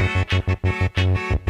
Música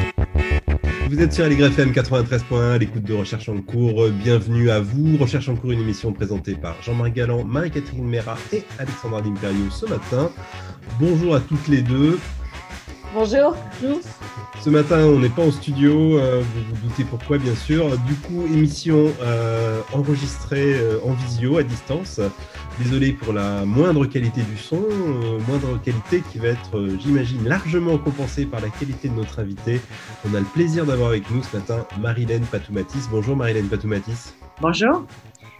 Vous êtes sur FM 93.1 l'écoute de Recherche en cours. Bienvenue à vous. Recherche en cours, une émission présentée par Jean-Marc Galland, Marie-Catherine Mera et Alexandra D'Imperio ce matin. Bonjour à toutes les deux. Bonjour. Ce matin, on n'est pas en studio, euh, vous vous doutez pourquoi, bien sûr. Du coup, émission euh, enregistrée euh, en visio, à distance. Désolé pour la moindre qualité du son, moindre qualité qui va être, j'imagine, largement compensée par la qualité de notre invité. On a le plaisir d'avoir avec nous ce matin Marilène Patoumatis. Bonjour Marilène Patoumatis. Bonjour.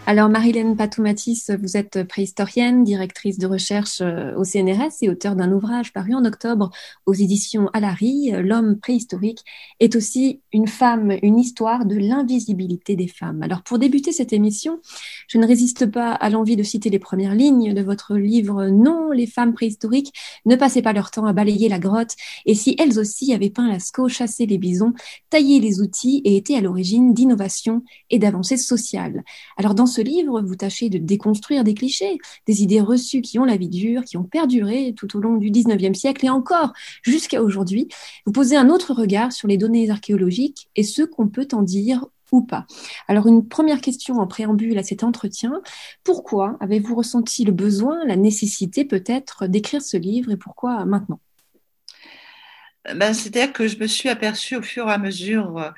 Alors, Marilène Patoumatis, vous êtes préhistorienne, directrice de recherche euh, au CNRS et auteur d'un ouvrage paru en octobre aux éditions Alary, L'homme préhistorique, est aussi une femme, une histoire de l'invisibilité des femmes. Alors, pour débuter cette émission, je ne résiste pas à l'envie de citer les premières lignes de votre livre Non, les femmes préhistoriques ne passaient pas leur temps à balayer la grotte, et si elles aussi avaient peint Lascaux, chassé les bisons, taillé les outils et étaient à l'origine d'innovations et d'avancées sociales. Alors, dans ce livre, vous tâchez de déconstruire des clichés, des idées reçues qui ont la vie dure, qui ont perduré tout au long du 19e siècle et encore jusqu'à aujourd'hui. Vous posez un autre regard sur les données archéologiques et ce qu'on peut en dire ou pas. Alors une première question en préambule à cet entretien, pourquoi avez-vous ressenti le besoin, la nécessité peut-être d'écrire ce livre et pourquoi maintenant? Ben, C'est-à-dire que je me suis aperçue au fur et à mesure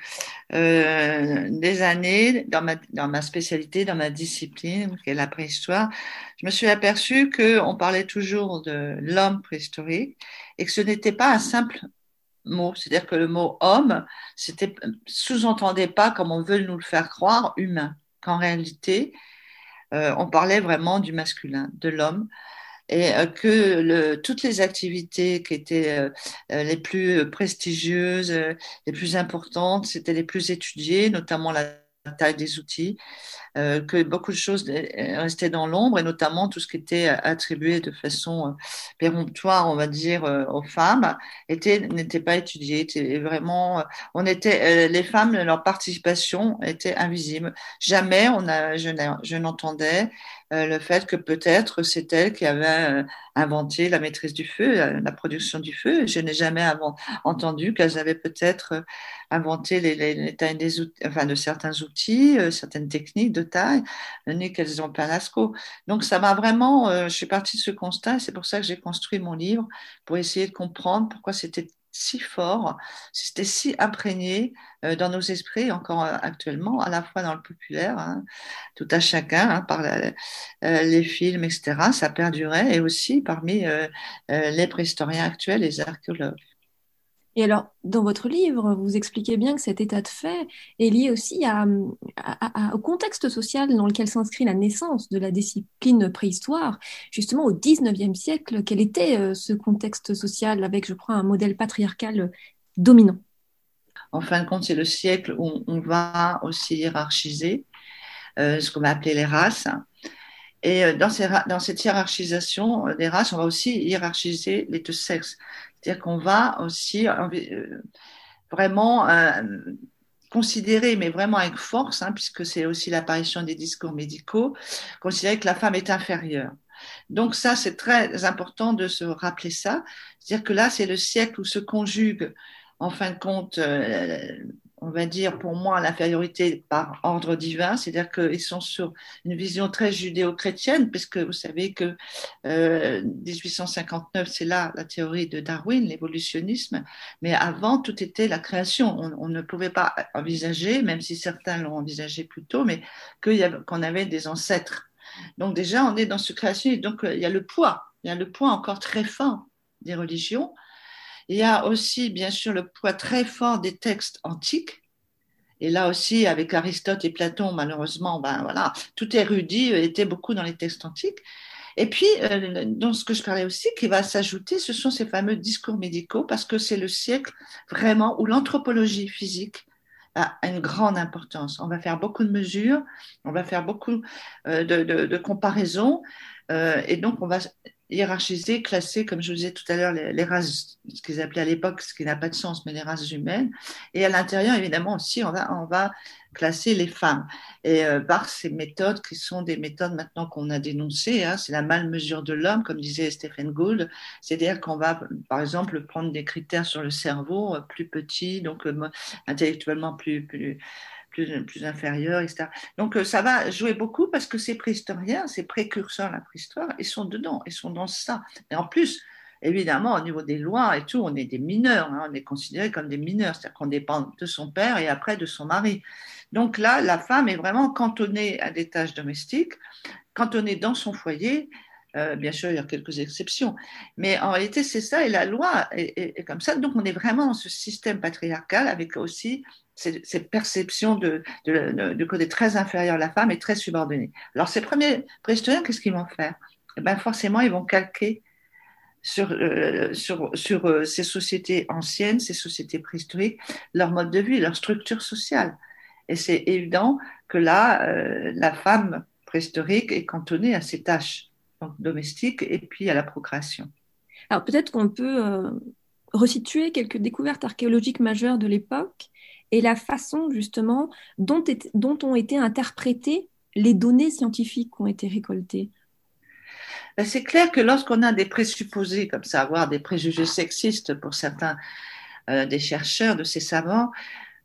euh, des années dans ma, dans ma spécialité, dans ma discipline, qui est la préhistoire, je me suis aperçue qu'on parlait toujours de l'homme préhistorique et que ce n'était pas un simple mot. C'est-à-dire que le mot homme, c'était sous-entendait pas, comme on veut nous le faire croire, humain. Qu'en réalité, euh, on parlait vraiment du masculin, de l'homme et euh, que toutes les activités qui étaient euh, euh, les plus prestigieuses, les plus importantes, c'était les plus étudiées, notamment la taille des outils, que beaucoup de choses restaient dans l'ombre et notamment tout ce qui était attribué de façon péremptoire, on va dire, aux femmes, était n'était pas étudié. Était vraiment, on était, les femmes, leur participation était invisible. Jamais on a, je n'entendais le fait que peut-être c'est elle qui avait euh, inventé la maîtrise du feu, la, production du feu. Je n'ai jamais avant, entendu qu'elles avaient peut-être euh, inventé les, les, tailles des outils, enfin de certains outils, certaines techniques de taille, ni qu'elles ont peint. Donc ça m'a vraiment, je suis partie de ce constat, c'est pour ça que j'ai construit mon livre pour essayer de comprendre pourquoi c'était si fort, c'était si imprégné euh, dans nos esprits encore euh, actuellement, à la fois dans le populaire, hein, tout à chacun, hein, par euh, les films, etc. Ça perdurait et aussi parmi les préhistoriens actuels, les archéologues. Et alors, dans votre livre, vous expliquez bien que cet état de fait est lié aussi au contexte social dans lequel s'inscrit la naissance de la discipline préhistoire, justement au XIXe siècle. Quel était euh, ce contexte social avec, je crois, un modèle patriarcal dominant? En fin de compte, c'est le siècle où on va aussi hiérarchiser euh, ce qu'on va appeler les races. Et euh, dans, dans cette hiérarchisation des races, on va aussi hiérarchiser les deux sexes. C'est-à-dire qu'on va aussi euh, vraiment euh, considérer, mais vraiment avec force, hein, puisque c'est aussi l'apparition des discours médicaux, considérer que la femme est inférieure. Donc ça, c'est très important de se rappeler ça. C'est-à-dire que là, c'est le siècle où se conjugue, en fin de compte, euh, on va dire pour moi l'infériorité par ordre divin, c'est-à-dire qu'ils sont sur une vision très judéo-chrétienne, puisque vous savez que euh, 1859, c'est là la théorie de Darwin, l'évolutionnisme, mais avant, tout était la création. On, ne pouvait pas envisager, même si certains l'ont envisagé plus tôt, mais qu'on avait des ancêtres. Donc déjà, on est dans ce création, donc euh, il y a le poids, il y a le poids encore très fort des religions, il y a aussi, bien sûr, le poids très fort des textes antiques. Et là aussi, avec Aristote et Platon, malheureusement, ben voilà, tout érudit était beaucoup dans les textes antiques. Et puis, euh, dans ce que je parlais aussi, qui va s'ajouter, ce sont ces fameux discours médicaux, parce que c'est le siècle vraiment où l'anthropologie physique a une grande importance. On va faire beaucoup de mesures, on va faire beaucoup euh, de, comparaisons, euh, et donc on va hiérarchiser, classer, comme je vous disais tout à l'heure, les, races, ce qu'ils appelaient à l'époque, ce qui n'a pas de sens, mais les races humaines. Et à l'intérieur, évidemment, aussi, on va, classer les femmes. Et euh, par ces méthodes qui sont des méthodes maintenant qu'on a dénoncées, hein, c'est la malmesure de l'homme, comme disait Stephen Gould, c'est-à-dire qu'on va, par exemple, prendre des critères sur le cerveau euh, plus petits, donc euh, intellectuellement plus, plus, plus etc. Donc ça va jouer beaucoup parce que ces préhistoriens, ces précurseurs de la préhistoire, ils sont dedans, ils sont dans ça. Et en plus, évidemment, au niveau des lois et tout, on est des mineurs, hein, on est considérés comme des mineurs, c'est-à-dire qu'on dépend de son père et après de son mari. Donc là, la femme est vraiment cantonnée à des tâches domestiques, cantonnée dans son foyer. Euh, bien sûr, il y a quelques exceptions, mais en réalité, c'est ça, et la loi est, comme ça. Donc, on est vraiment dans ce système patriarcal avec aussi cette, cette perception de, de, de, côté très inférieur à la femme et très subordonné. Alors, ces premiers préhistoriens, qu'est-ce qu'ils vont faire? Eh ben, Forcément, ils vont calquer sur, euh, sur, sur euh, ces sociétés anciennes, ces sociétés préhistoriques, leur mode de vie, leur structure sociale. Et c'est évident que là, euh, la femme préhistorique est cantonnée à ses tâches donc, domestiques et puis à la procréation. Alors peut-être qu'on peut, euh, resituer quelques découvertes archéologiques majeures de l'époque et la façon justement dont, ont été interprétées les données scientifiques qui ont été récoltées. Ben, c'est clair que lorsqu'on a des présupposés comme ça, avoir des préjugés sexistes pour certains euh, des chercheurs, de ces savants,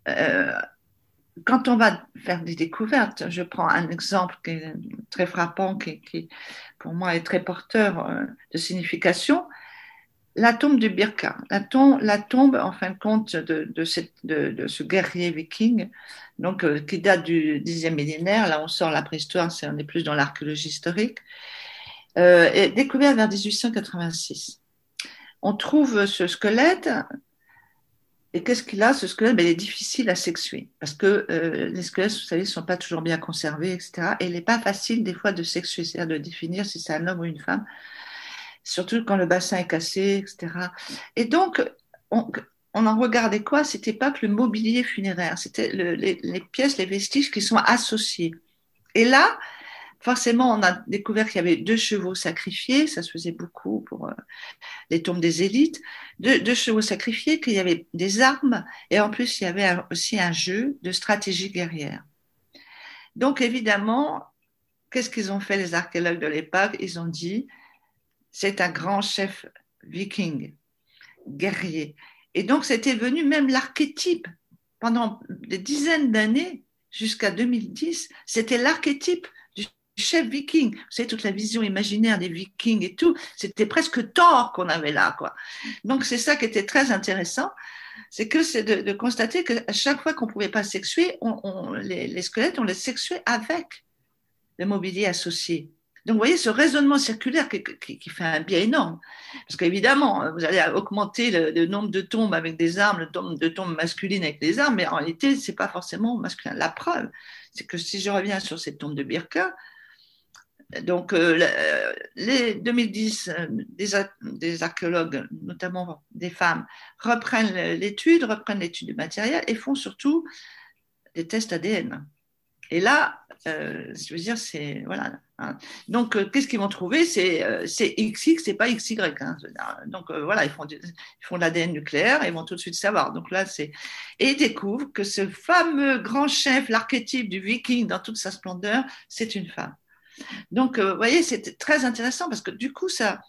euh, quand on va faire des découvertes, je prends un exemple qui est très frappant, qui, qui pour moi est très porteur euh, de signification, la tombe du Birka. La tombe, en fin de compte, de, ce guerrier viking, donc, euh, qui date du Xe millénaire, là on sort la préhistoire, c'est, on est plus dans l'archéologie historique, euh, est découvert vers 1886. On trouve ce squelette et qu'est-ce qu'il a, ce squelette? Ben, Il est difficile à sexuer parce que euh, les squelettes, vous savez, ne sont pas toujours bien conservés, etc. Et il n'est pas facile des fois de sexuer, c'est-à-dire de définir si c'est un homme ou une femme, surtout quand le bassin est cassé, etc. Et donc, on, en regardait quoi? C'était pas que le mobilier funéraire, c'était le, les, pièces, les vestiges qui sont associés. Et là, forcément, on a découvert qu'il y avait deux chevaux sacrifiés, ça se faisait beaucoup pour euh, les tombes des élites, deux, chevaux sacrifiés, qu'il y avait des armes, et en plus, il y avait aussi un jeu de stratégie guerrière. Donc, évidemment, qu'est-ce qu'ils ont fait les archéologues de l'époque? Ils ont dit, c'est un grand chef viking, guerrier. Et donc, c'était venu même l'archétype pendant des dizaines d'années, jusqu'à 2010, c'était l'archétype chef viking. Vous savez, toute la vision imaginaire des vikings et tout, c'était presque Thor qu'on avait là, quoi. Donc, c'est ça qui était très intéressant. C'est que c'est de, constater qu'à chaque fois qu'on ne pouvait pas sexuer, on, les, squelettes, on les sexuait avec le mobilier associé. Donc, vous voyez ce raisonnement circulaire qui, fait un bien énorme. Parce qu'évidemment, vous allez augmenter le, nombre de tombes avec des armes, le nombre de tombes masculines avec des armes, mais en réalité, c'est pas forcément masculin. La preuve, c'est que si je reviens sur cette tombe de Birka, donc, euh, les 2010, euh, des, archéologues, notamment des femmes, reprennent l'étude, reprennent l'étude du matériel et font surtout des tests ADN. Et là, euh, je veux dire, c'est voilà. Hein. Donc, euh, qu'est-ce qu'ils vont trouver? C'est euh, XX, c'est pas XY. Hein. Donc voilà, ils font ils font de l'ADN nucléaire et ils vont tout de suite savoir. Donc là, c'est et ils découvrent que ce fameux grand chef, l'archétype du Viking dans toute sa splendeur, c'est une femme. Donc, euh, vous voyez, c'est très intéressant parce que du coup, ça,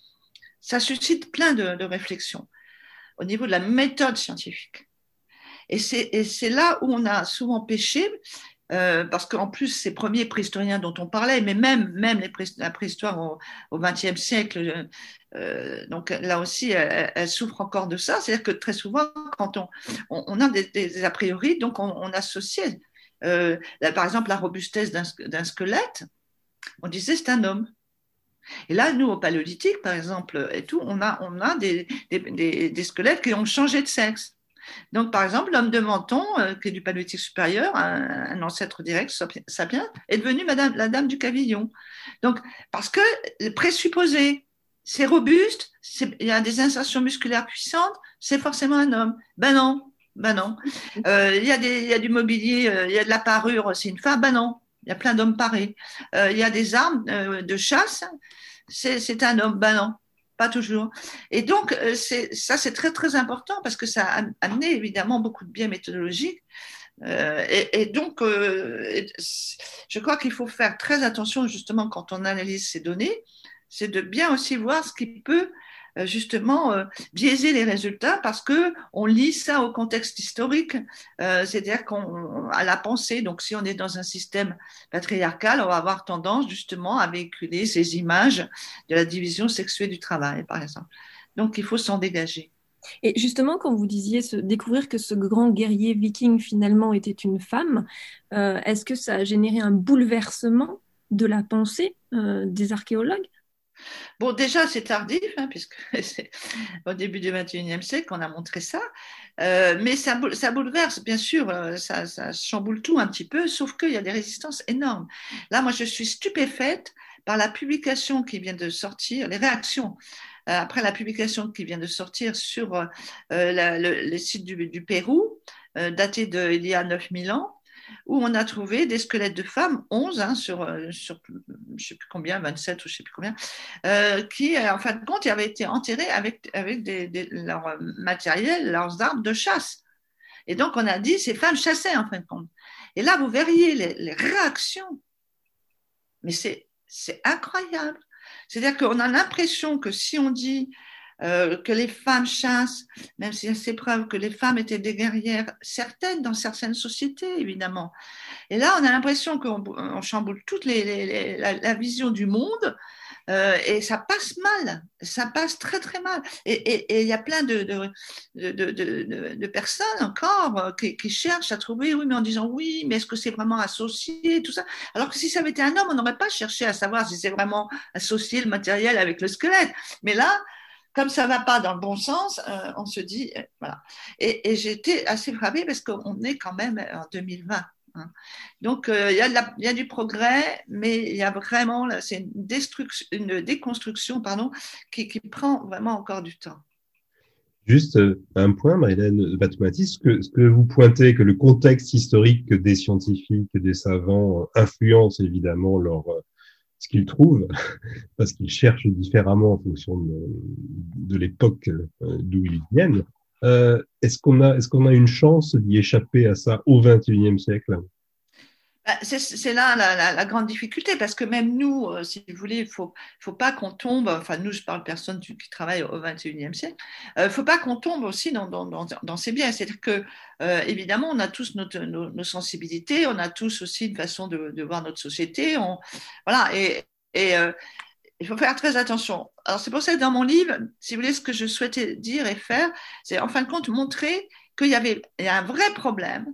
ça suscite plein de, de réflexions au niveau de la méthode scientifique. Et c'est là où on a souvent péché, euh, parce qu'en plus, ces premiers préhistoriens dont on parlait, mais même, même les la préhistoire au XXe siècle, euh, donc là aussi, elle, souffre encore de ça. C'est-à-dire que très souvent, quand on, on, a des, a priori, donc on, on associe, euh, par exemple, la robustesse d'un squelette, on disait c'est un homme. Et là, nous, au paléolithique, par exemple, et tout, on a, on a des, des, squelettes qui ont changé de sexe. Donc, par exemple, l'homme de Menton, euh, qui est du paléolithique supérieur, un, ancêtre direct, sapien, est devenu madame, la dame du Cavillon. Donc, parce que présupposé, c'est robuste, il y a des insertions musculaires puissantes, c'est forcément un homme. Ben non, ben non. Euh, il, y a du mobilier, euh, il y a de la parure, c'est une femme. Ben non, il y a plein d'hommes parés. Il y a des armes de chasse, c'est un homme. Ben non, pas toujours. Et donc, euh, ça, c'est très, très important parce que ça a amené évidemment beaucoup de biais méthodologiques. Euh, et, donc, euh, je crois qu'il faut faire très attention justement quand on analyse ces données, c'est de bien aussi voir ce qui peut justement euh, biaiser les résultats parce que on lit ça au contexte historique, euh, c'est-à-dire qu'on à la pensée. Donc, si on est dans un système patriarcal, on va avoir tendance justement à véhiculer ces images de la division sexuelle du travail, par exemple. Donc, il faut s'en dégager. Et justement, quand vous disiez découvrir que ce grand guerrier viking finalement était une femme, euh, est-ce que ça a généré un bouleversement de la pensée euh, des archéologues? Bon, déjà, c'est tardif, hein, puisque c'est au début du XXIe siècle qu'on a montré ça. Euh, mais ça, ça, bouleverse, bien sûr, euh, ça, chamboule tout un petit peu, sauf qu'il y a des résistances énormes. Là, moi, je suis stupéfaite par la publication qui vient de sortir, les réactions euh, après la publication qui vient de sortir sur le, le, site du, Pérou, euh, daté d'il y a 9000 ans, où on a trouvé des squelettes de femmes, 11 hein, sur, sur je sais plus combien, 27 ou je sais plus combien, euh, qui, en fin de compte, avaient été enterrées avec, avec des, leur matériel, leurs armes de chasse. Et donc, on a dit, ces femmes chassaient, en fin de compte. Et là, vous verriez les, les réactions. Mais c'est incroyable. C'est-à-dire qu'on a l'impression que si on dit euh, que les femmes chassent, même s'il y a ces preuves que les femmes étaient des guerrières, certaines dans certaines sociétés, évidemment. Et là, on a l'impression qu'on chamboule toute les, les, la, la, vision du monde. Euh, et ça passe mal, ça passe très très mal. Et il y a plein de, de, de, de, de personnes encore euh, qui, qui, cherchent à trouver, oui, mais en disant oui, mais est-ce que c'est vraiment associé, tout ça? Alors que si ça avait été un homme, on n'aurait pas cherché à savoir si c'est vraiment associé le matériel avec le squelette. Mais là, comme ça va pas dans le bon sens, euh, on se dit, euh, voilà. Et, été assez frappée parce qu'on est quand même en 2020. Hein. Donc, il euh, y, a du progrès, mais il y a vraiment, c'est une, une, déconstruction pardon, qui, prend vraiment encore du temps. Juste un point, Marilène Batoumatis, ce que, ce que vous pointez, que le contexte historique des scientifiques, des savants influence évidemment leur, ce qu'ils trouvent, parce qu'ils cherchent différemment en fonction de, l'époque d'où ils viennent. Euh, est-ce qu'on a, est-ce qu'on a une chance d'y échapper à ça au XXIe siècle? C'est là la, grande difficulté parce que même nous, euh, si vous voulez, il faut, faut pas qu'on tombe. Enfin, nous, je parle de personnes qui travaillent au XXIe siècle. Il euh, faut pas qu'on tombe aussi dans, ces biais. C'est-à-dire que euh, évidemment, on a tous nos, sensibilités, on a tous aussi une façon de, voir notre société. Voilà, et, euh, il faut faire très attention. Alors, c'est pour ça que dans mon livre, si vous voulez, ce que je souhaitais dire et faire, c'est en fin de compte montrer qu'il y avait un vrai problème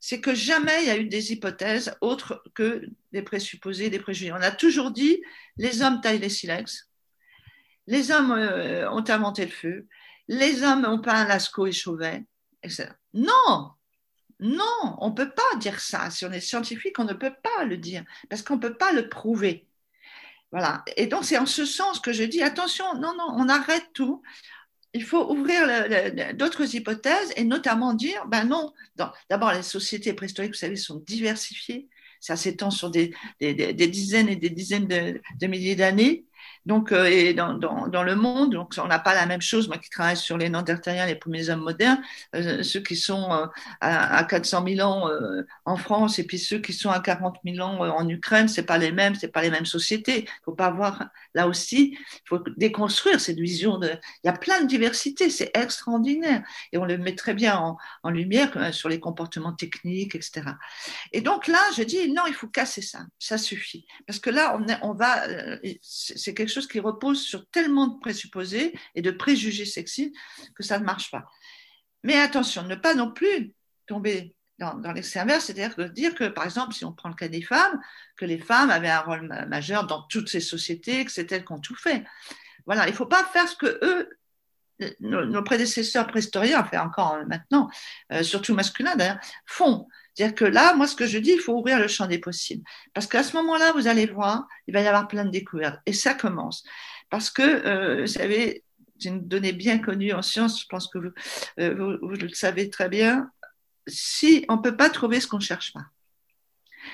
c'est que jamais il y a eu des hypothèses autres que des présupposés, des préjugés. On a toujours dit les hommes taillent les silex, les hommes euh, ont inventé le feu, les hommes ont peint Lascaux et Chauvet, etc. Non, non, on ne peut pas dire ça. Si on est scientifique, on ne peut pas le dire parce qu'on ne peut pas le prouver. Voilà. Et donc, c'est en ce sens que je dis attention, non, non, on arrête tout il faut ouvrir d'autres hypothèses et notamment dire, ben non, d'abord les sociétés préhistoriques, vous savez, sont diversifiées, ça s'étend sur des, dizaines et des dizaines de milliers d'années, donc, euh, et dans, dans, le monde, donc on n'a pas la même chose. Moi qui travaille sur les Néandertaliens, les premiers hommes modernes, euh, ceux qui sont euh, à, à, 400 000 ans en France et puis ceux qui sont à 40 000 ans en Ukraine, c'est pas les mêmes, c'est pas les mêmes sociétés. Il faut pas avoir là aussi, il faut déconstruire cette vision de. Il y a plein de diversité, c'est extraordinaire et on le met très bien en, lumière sur les comportements techniques, etc. Et donc là, je dis non, il faut casser ça, ça suffit, parce que là on va, c'est quelque chose qui repose sur tellement de présupposés et de préjugés sexistes que ça ne marche pas. Mais attention, ne pas non plus tomber dans, dans inverse, c'est-à-dire de dire que, par exemple, si on prend le cas des femmes, que les femmes avaient un rôle majeur dans toutes ces sociétés, que c'est elles qui ont tout fait. Voilà, il ne faut pas faire ce que eux nos, prédécesseurs préhistoriens, enfin encore maintenant, euh, surtout masculins d'ailleurs, font. C'est-à-dire que là, moi, ce que je dis, il faut ouvrir le champ des possibles. Parce qu'à ce moment-là, vous allez voir, il va y avoir plein de découvertes. Et ça commence. Parce que, euh, vous savez, c'est une donnée bien connue en sciences, je pense que vous, euh, vous, vous le savez très bien, si on ne peut pas trouver ce qu'on ne cherche pas.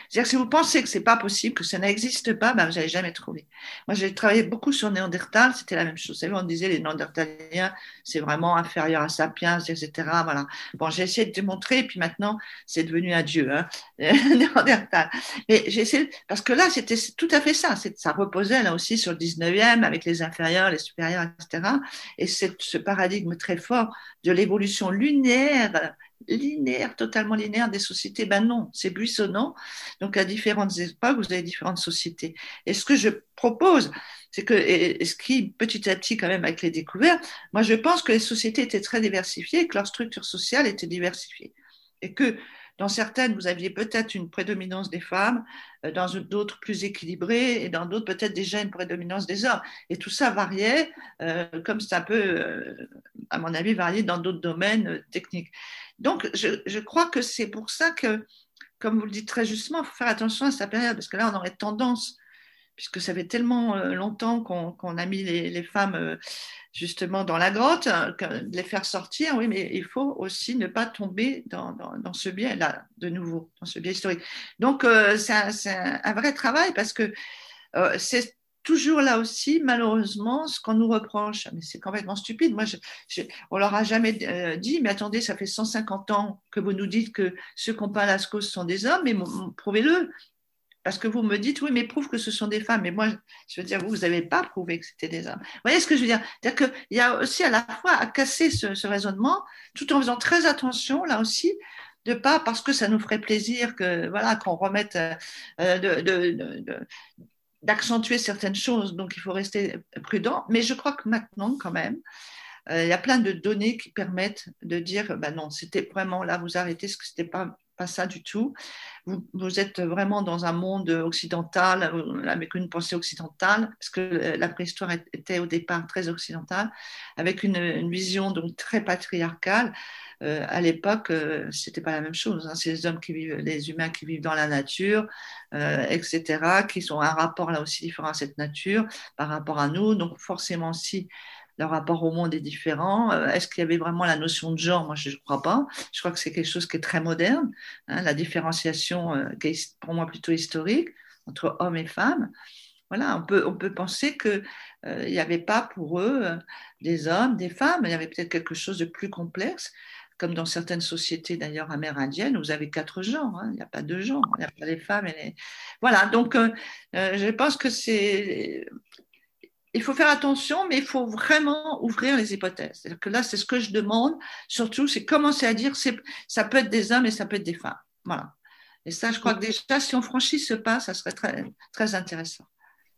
C'est-à-dire que si vous pensez que c'est pas possible, que ça n'existe pas, ben vous n'allez jamais trouver. Moi, j'ai travaillé beaucoup sur Néandertal, c'était la même chose. Vous savez, on disait les Néandertaliens, c'est vraiment inférieur à Sapiens, etc. Voilà. Bon, j'ai essayé de démontrer, et puis maintenant, c'est devenu un dieu, hein, Néandertal. Mais j'ai essayé, parce que là, c'était tout à fait ça. Ça reposait là aussi sur le 19e, avec les inférieurs, les supérieurs, etc. Et c'est ce paradigme très fort de l'évolution lunaire linéaire, totalement linéaire des sociétés. Ben non, c'est buissonnant. Donc à différentes époques, vous avez différentes sociétés. Et ce que je propose, c'est que, et ce qui petit à petit quand même avec les découvertes, moi je pense que les sociétés étaient très diversifiées, que leur structure sociale était diversifiée. Et que dans certaines, vous aviez peut-être une prédominance des femmes, euh, dans d'autres plus équilibrées, et dans d'autres peut-être déjà une prédominance des hommes. Et tout ça variait, euh, comme c'est un peu, euh, à mon avis, varié dans d'autres domaines techniques. Donc, je, je crois que c'est pour ça que, comme vous le dites très justement, il faut faire attention à sa période, parce que là, on aurait tendance, puisque ça fait tellement euh, longtemps qu'on a mis les, femmes euh, justement dans la grotte, de les faire sortir, oui, mais il faut aussi ne pas tomber dans, ce biais-là, de nouveau, dans ce biais historique. Donc, euh, c'est un, vrai travail, parce que c'est toujours là aussi, malheureusement, ce qu'on nous reproche, mais c'est complètement stupide. Moi, je, je, on leur a jamais dit, mais attendez, ça fait 150 ans que vous nous dites que ceux qui n'ont pas Lascaux sont des hommes, mais prouvez-le. Parce que vous me dites, oui, mais prouve que ce sont des femmes. Mais moi, je veux dire, vous, vous n'avez pas prouvé que c'était des hommes. Vous voyez ce que je veux dire? C'est-à-dire qu'il y a aussi à la fois à casser ce, raisonnement, tout en faisant très attention, là aussi, de pas parce que ça nous ferait plaisir que voilà qu'on remette euh, de, de, de d'accentuer certaines choses, donc il faut rester prudent. Mais je crois que maintenant, quand même, euh, il y a plein de données qui permettent de dire, ben non, c'était vraiment là, vous arrêtez, ce que c'était pas ça du tout. Vous, êtes vraiment dans un monde occidental, avec une pensée occidentale, parce que la préhistoire était au départ très occidentale, avec une, vision donc très patriarcale. Euh, à l'époque, euh, c'était pas la même chose. Hein. C'est les hommes qui vivent, les humains qui vivent dans la nature, euh, etc., qui sont un rapport là aussi différent à cette nature par rapport à nous. Donc forcément aussi, le rapport au monde est différent. Est-ce qu'il y avait vraiment la notion de genre? Moi, je ne crois pas. Je crois que c'est quelque chose qui est très moderne. Hein, la différenciation, euh, qui est pour moi plutôt historique, entre hommes et femmes. Voilà, on peut, on peut penser qu'il euh, n'y avait pas pour eux euh, des hommes, des femmes. Il y avait peut-être quelque chose de plus complexe comme dans certaines sociétés d'ailleurs amérindiennes, vous avez quatre genres, hein, il n'y a pas deux genres, il n'y a pas les femmes et les... Voilà, donc euh, je pense que c'est il faut faire attention, mais il faut vraiment ouvrir les hypothèses. C'est-à-dire que là, c'est ce que je demande, surtout, c'est commencer à dire, ça peut être des hommes et ça peut être des femmes. Voilà. Et ça, je crois que déjà, si on franchit ce pas, ça serait très, très intéressant.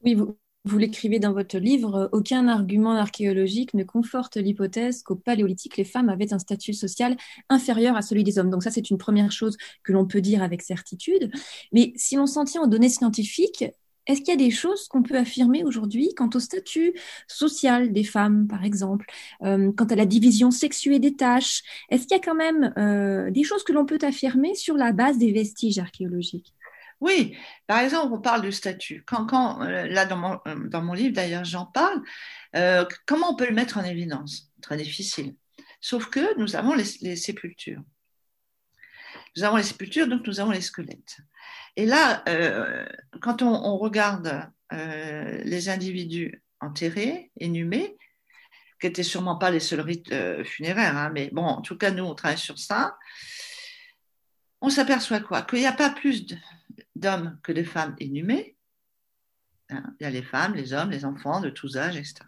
Oui, vous, vous l'écrivez dans votre livre, aucun argument archéologique ne conforte l'hypothèse qu'au Paléolithique, les femmes avaient un statut social inférieur à celui des hommes. Donc ça, c'est une première chose que l'on peut dire avec certitude. Mais si l'on s'en tient aux données scientifiques, est-ce qu'il y a des choses qu'on peut affirmer aujourd'hui quant au statut social des femmes, par exemple, euh, quant à la division sexuée des tâches? Est-ce qu'il y a quand même euh, des choses que l'on peut affirmer sur la base des vestiges archéologiques? Oui, par exemple, on parle du statut. Quand, quand euh, là, dans mon, livre, d'ailleurs, j'en parle. Comment on peut le mettre en évidence? Très difficile. Sauf que nous avons les sépultures. Nous avons les sépultures, donc nous avons les squelettes. Et là, euh, quand on, regarde euh, les individus enterrés, inhumés, qui n'étaient sûrement pas les seuls rites euh, funéraires, hein, mais bon, en tout cas, nous, on travaille sur ça, on s'aperçoit quoi? Qu'il n'y a pas plus d'hommes que de femmes inhumés. Hein, il y a les femmes, les hommes, les enfants de tous âges, etc.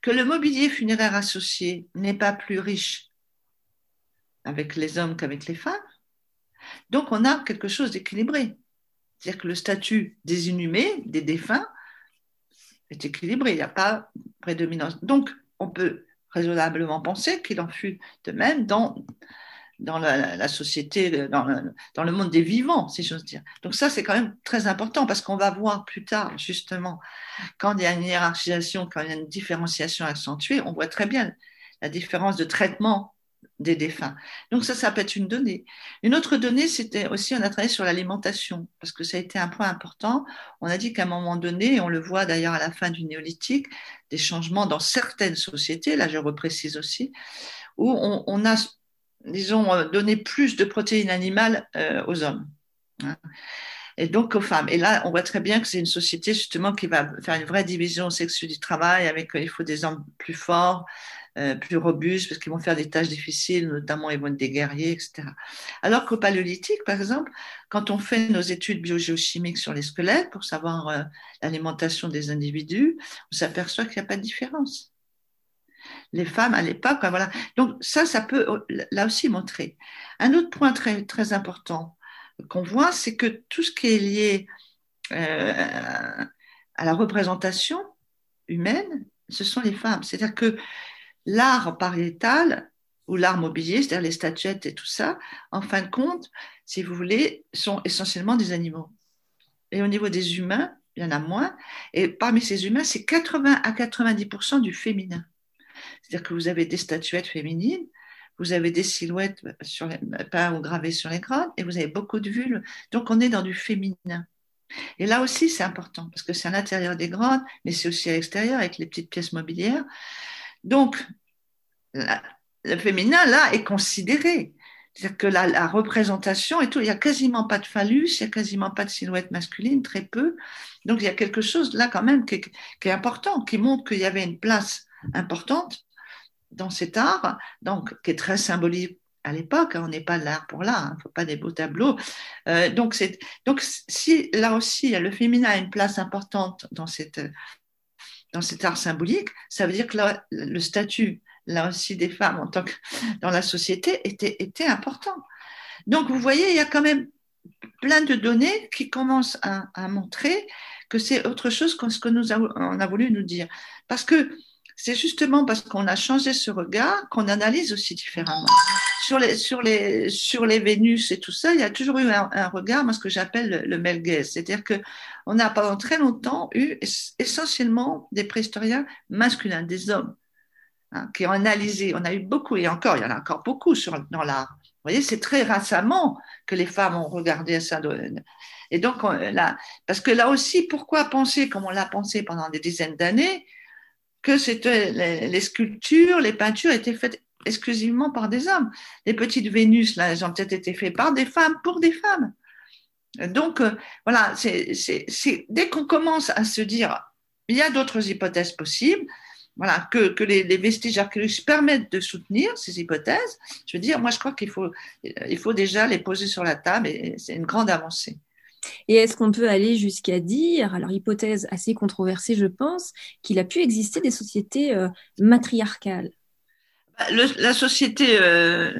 Que le mobilier funéraire associé n'est pas plus riche avec les hommes qu'avec les femmes. Donc, on a quelque chose d'équilibré. C'est-à-dire que le statut des inhumés, des défunts, est équilibré. Il n'y a pas prédominance. Donc, on peut raisonnablement penser qu'il en fut de même dans, la, société, dans dans le, monde des vivants, si j'ose dire. Donc ça, c'est quand même très important parce qu'on va voir plus tard, justement, quand il y a une hiérarchisation, quand il y a une différenciation accentuée, on voit très bien la différence de traitement des défunts. Donc ça, ça peut être une donnée. Une autre donnée, c'était aussi, on a travaillé sur l'alimentation, parce que ça a été un point important. On a dit qu'à un moment donné, et on le voit d'ailleurs à la fin du néolithique, des changements dans certaines sociétés, là je reprécise aussi, où on, a, disons, donné plus de protéines animales euh, aux hommes. Hein, et donc aux femmes. Et là, on voit très bien que c'est une société justement qui va faire une vraie division sexuelle du travail, avec il faut des hommes plus forts, plus robustes parce qu'ils vont faire des tâches difficiles, notamment ils vont être des guerriers, etc. Alors qu'au paléolithique, par exemple, quand on fait nos études biogéochimiques sur les squelettes pour savoir euh, l'alimentation des individus, on s'aperçoit qu'il n'y a pas de différence. Les femmes à l'époque, voilà. Donc ça, ça peut là aussi montrer. Un autre point très très important qu'on voit, c'est que tout ce qui est lié euh, à la représentation humaine, ce sont les femmes. C'est-à-dire que l'art pariétal ou l'art mobilier, c'est-à-dire les statuettes et tout ça, en fin de compte, si vous voulez, sont essentiellement des animaux. Et au niveau des humains, il y en a moins. Et parmi ces humains, c'est 80 à 90% du féminin. C'est-à-dire que vous avez des statuettes féminines, vous avez des silhouettes sur peintes ou gravées sur les grottes, et vous avez beaucoup de vulves. Donc on est dans du féminin. Et là aussi, c'est important, parce que c'est à l'intérieur des grottes, mais c'est aussi à l'extérieur avec les petites pièces mobilières. Donc, le féminin, là, est considéré. C'est-à-dire que la, représentation et tout, il n'y a quasiment pas de phallus, il n'y a quasiment pas de silhouette masculine, très peu. Donc, il y a quelque chose là quand même qui est, important, qui montre qu'il y avait une place importante dans cet art, donc qui est très symbolique à l'époque. Hein. on n'est pas l'art pour l'art, il hein, ne faut pas des beaux tableaux. Euh, donc, donc, si là aussi le féminin a une place importante dans cette dans cet art symbolique, ça veut dire que le statut, là aussi, des femmes en tant que dans la société était, était important. Donc, vous voyez, il y a quand même plein de données qui commencent à, montrer que c'est autre chose que ce que nous on a voulu nous dire. Parce que c'est justement parce qu'on a changé ce regard qu'on analyse aussi différemment. Sur les, sur, les, sur les Vénus et tout ça, il y a toujours eu un, regard, moi, ce que j'appelle le, le melgaise. C'est-à-dire qu'on a pendant très longtemps eu essentiellement des préhistoriens masculins, des hommes, hein, qui ont analysé. On a eu beaucoup, et encore, il y en a encore beaucoup dans l'art. Vous voyez, c'est très récemment que les femmes ont regardé ça. Et donc, là, parce que là aussi, pourquoi penser comme on l'a pensé pendant des dizaines d'années que c'était les, sculptures, les peintures étaient faites exclusivement par des hommes. Les petites Vénus, là, elles ont peut-être été faites par des femmes, pour des femmes. Donc, euh, voilà, dès qu'on commence à se dire, il y a d'autres hypothèses possibles, voilà, que, les, vestiges archéologiques permettent de soutenir ces hypothèses, je veux dire, moi, je crois qu'il faut, il faut déjà les poser sur la table et c'est une grande avancée. Et est-ce qu'on peut aller jusqu'à dire, alors hypothèse assez controversée je pense, qu'il a pu exister des sociétés euh, matriarcales? Bah, La société euh,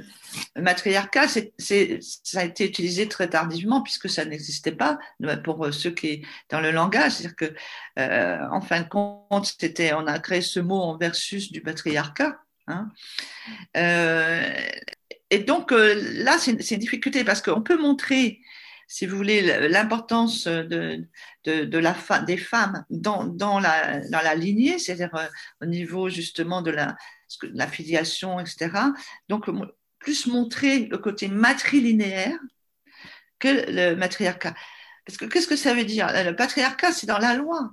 matriarcale, ça a été utilisé très tardivement puisque ça n'existait pas pour ceux qui dans le langage, c'est-à-dire que euh, en fin de compte, c'était, on a créé ce mot en versus du patriarcat. Hein. et donc là, c'est, une difficulté parce qu'on peut montrer si vous voulez, l'importance de, de, la des femmes dans, la, dans la lignée, c'est-à-dire euh, au niveau justement de la, la filiation, etc. Donc, plus montrer le côté matrilinéaire que le matriarcat. Parce que qu'est-ce que ça veut dire? Le patriarcat, c'est dans la loi.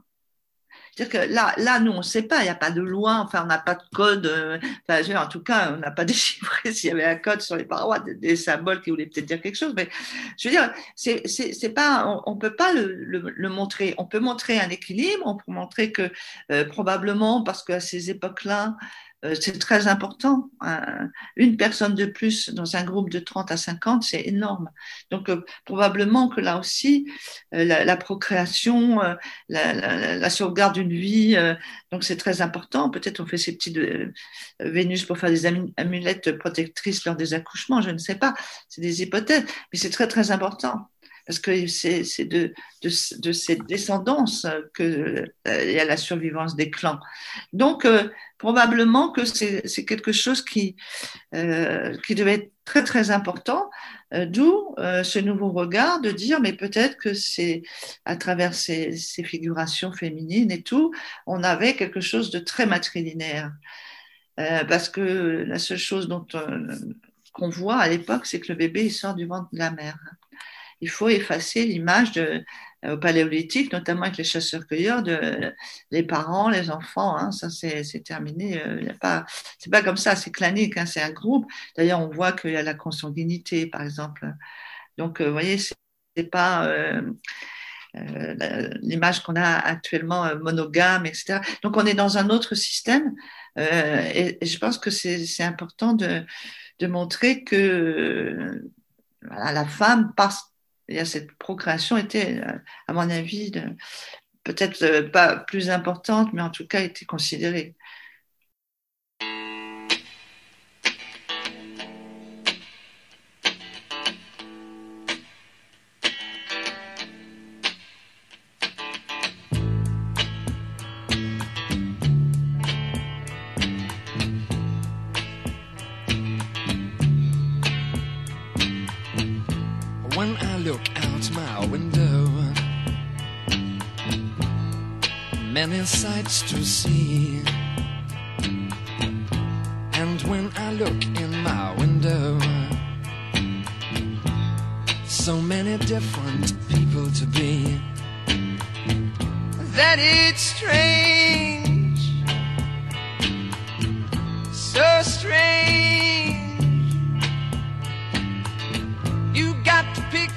C'est-à-dire que là, là, nous, on ne sait pas, il n'y a pas de loi, enfin, on n'a pas de code. Euh, enfin, en tout cas, on n'a pas déchiffré s'il y avait un code sur les parois, des, symboles qui voulaient peut-être dire quelque chose. Mais je veux dire, c'est, c'est, pas, on ne peut pas le, montrer. On peut montrer un équilibre, on peut montrer que euh, probablement, parce qu'à ces époques-là, c'est très important. Une personne de plus dans un groupe de 30 à 50, c'est énorme. Donc euh, probablement que là aussi, euh, la, procréation, la, sauvegarde d'une vie, donc c'est très important. Peut-être on fait ces petites Vénus pour faire des amulettes protectrices lors des accouchements, je ne sais pas. C'est des hypothèses, mais c'est très très important parce que c'est de, cette descendance qu'il euh, y a la survivance des clans. Donc, euh, probablement que c'est quelque chose qui, euh, qui devait être très, très important, d'où ce nouveau regard de dire, mais peut-être que c'est à travers ces, figurations féminines et tout, on avait quelque chose de très matrilinéaire. Parce que la seule chose dont qu'on voit à l'époque, c'est que le bébé sort du ventre de la mère. Il faut effacer l'image de au paléolithique, notamment avec les chasseurs-cueilleurs, de les parents, les enfants. Hein, ça c'est terminé. Il y pas, c'est pas comme ça. C'est clanique. Hein, c'est un groupe. D'ailleurs, on voit qu'il y a la consanguinité, par exemple. Donc, vous voyez, c'est pas euh, l'image qu'on a actuellement euh, monogame, etc. Donc on est dans un autre système euh, et, je pense que c'est important de, montrer que la femme, a cette procréation, était, à mon avis, peut-être pas plus importante, mais en tout cas était considérée.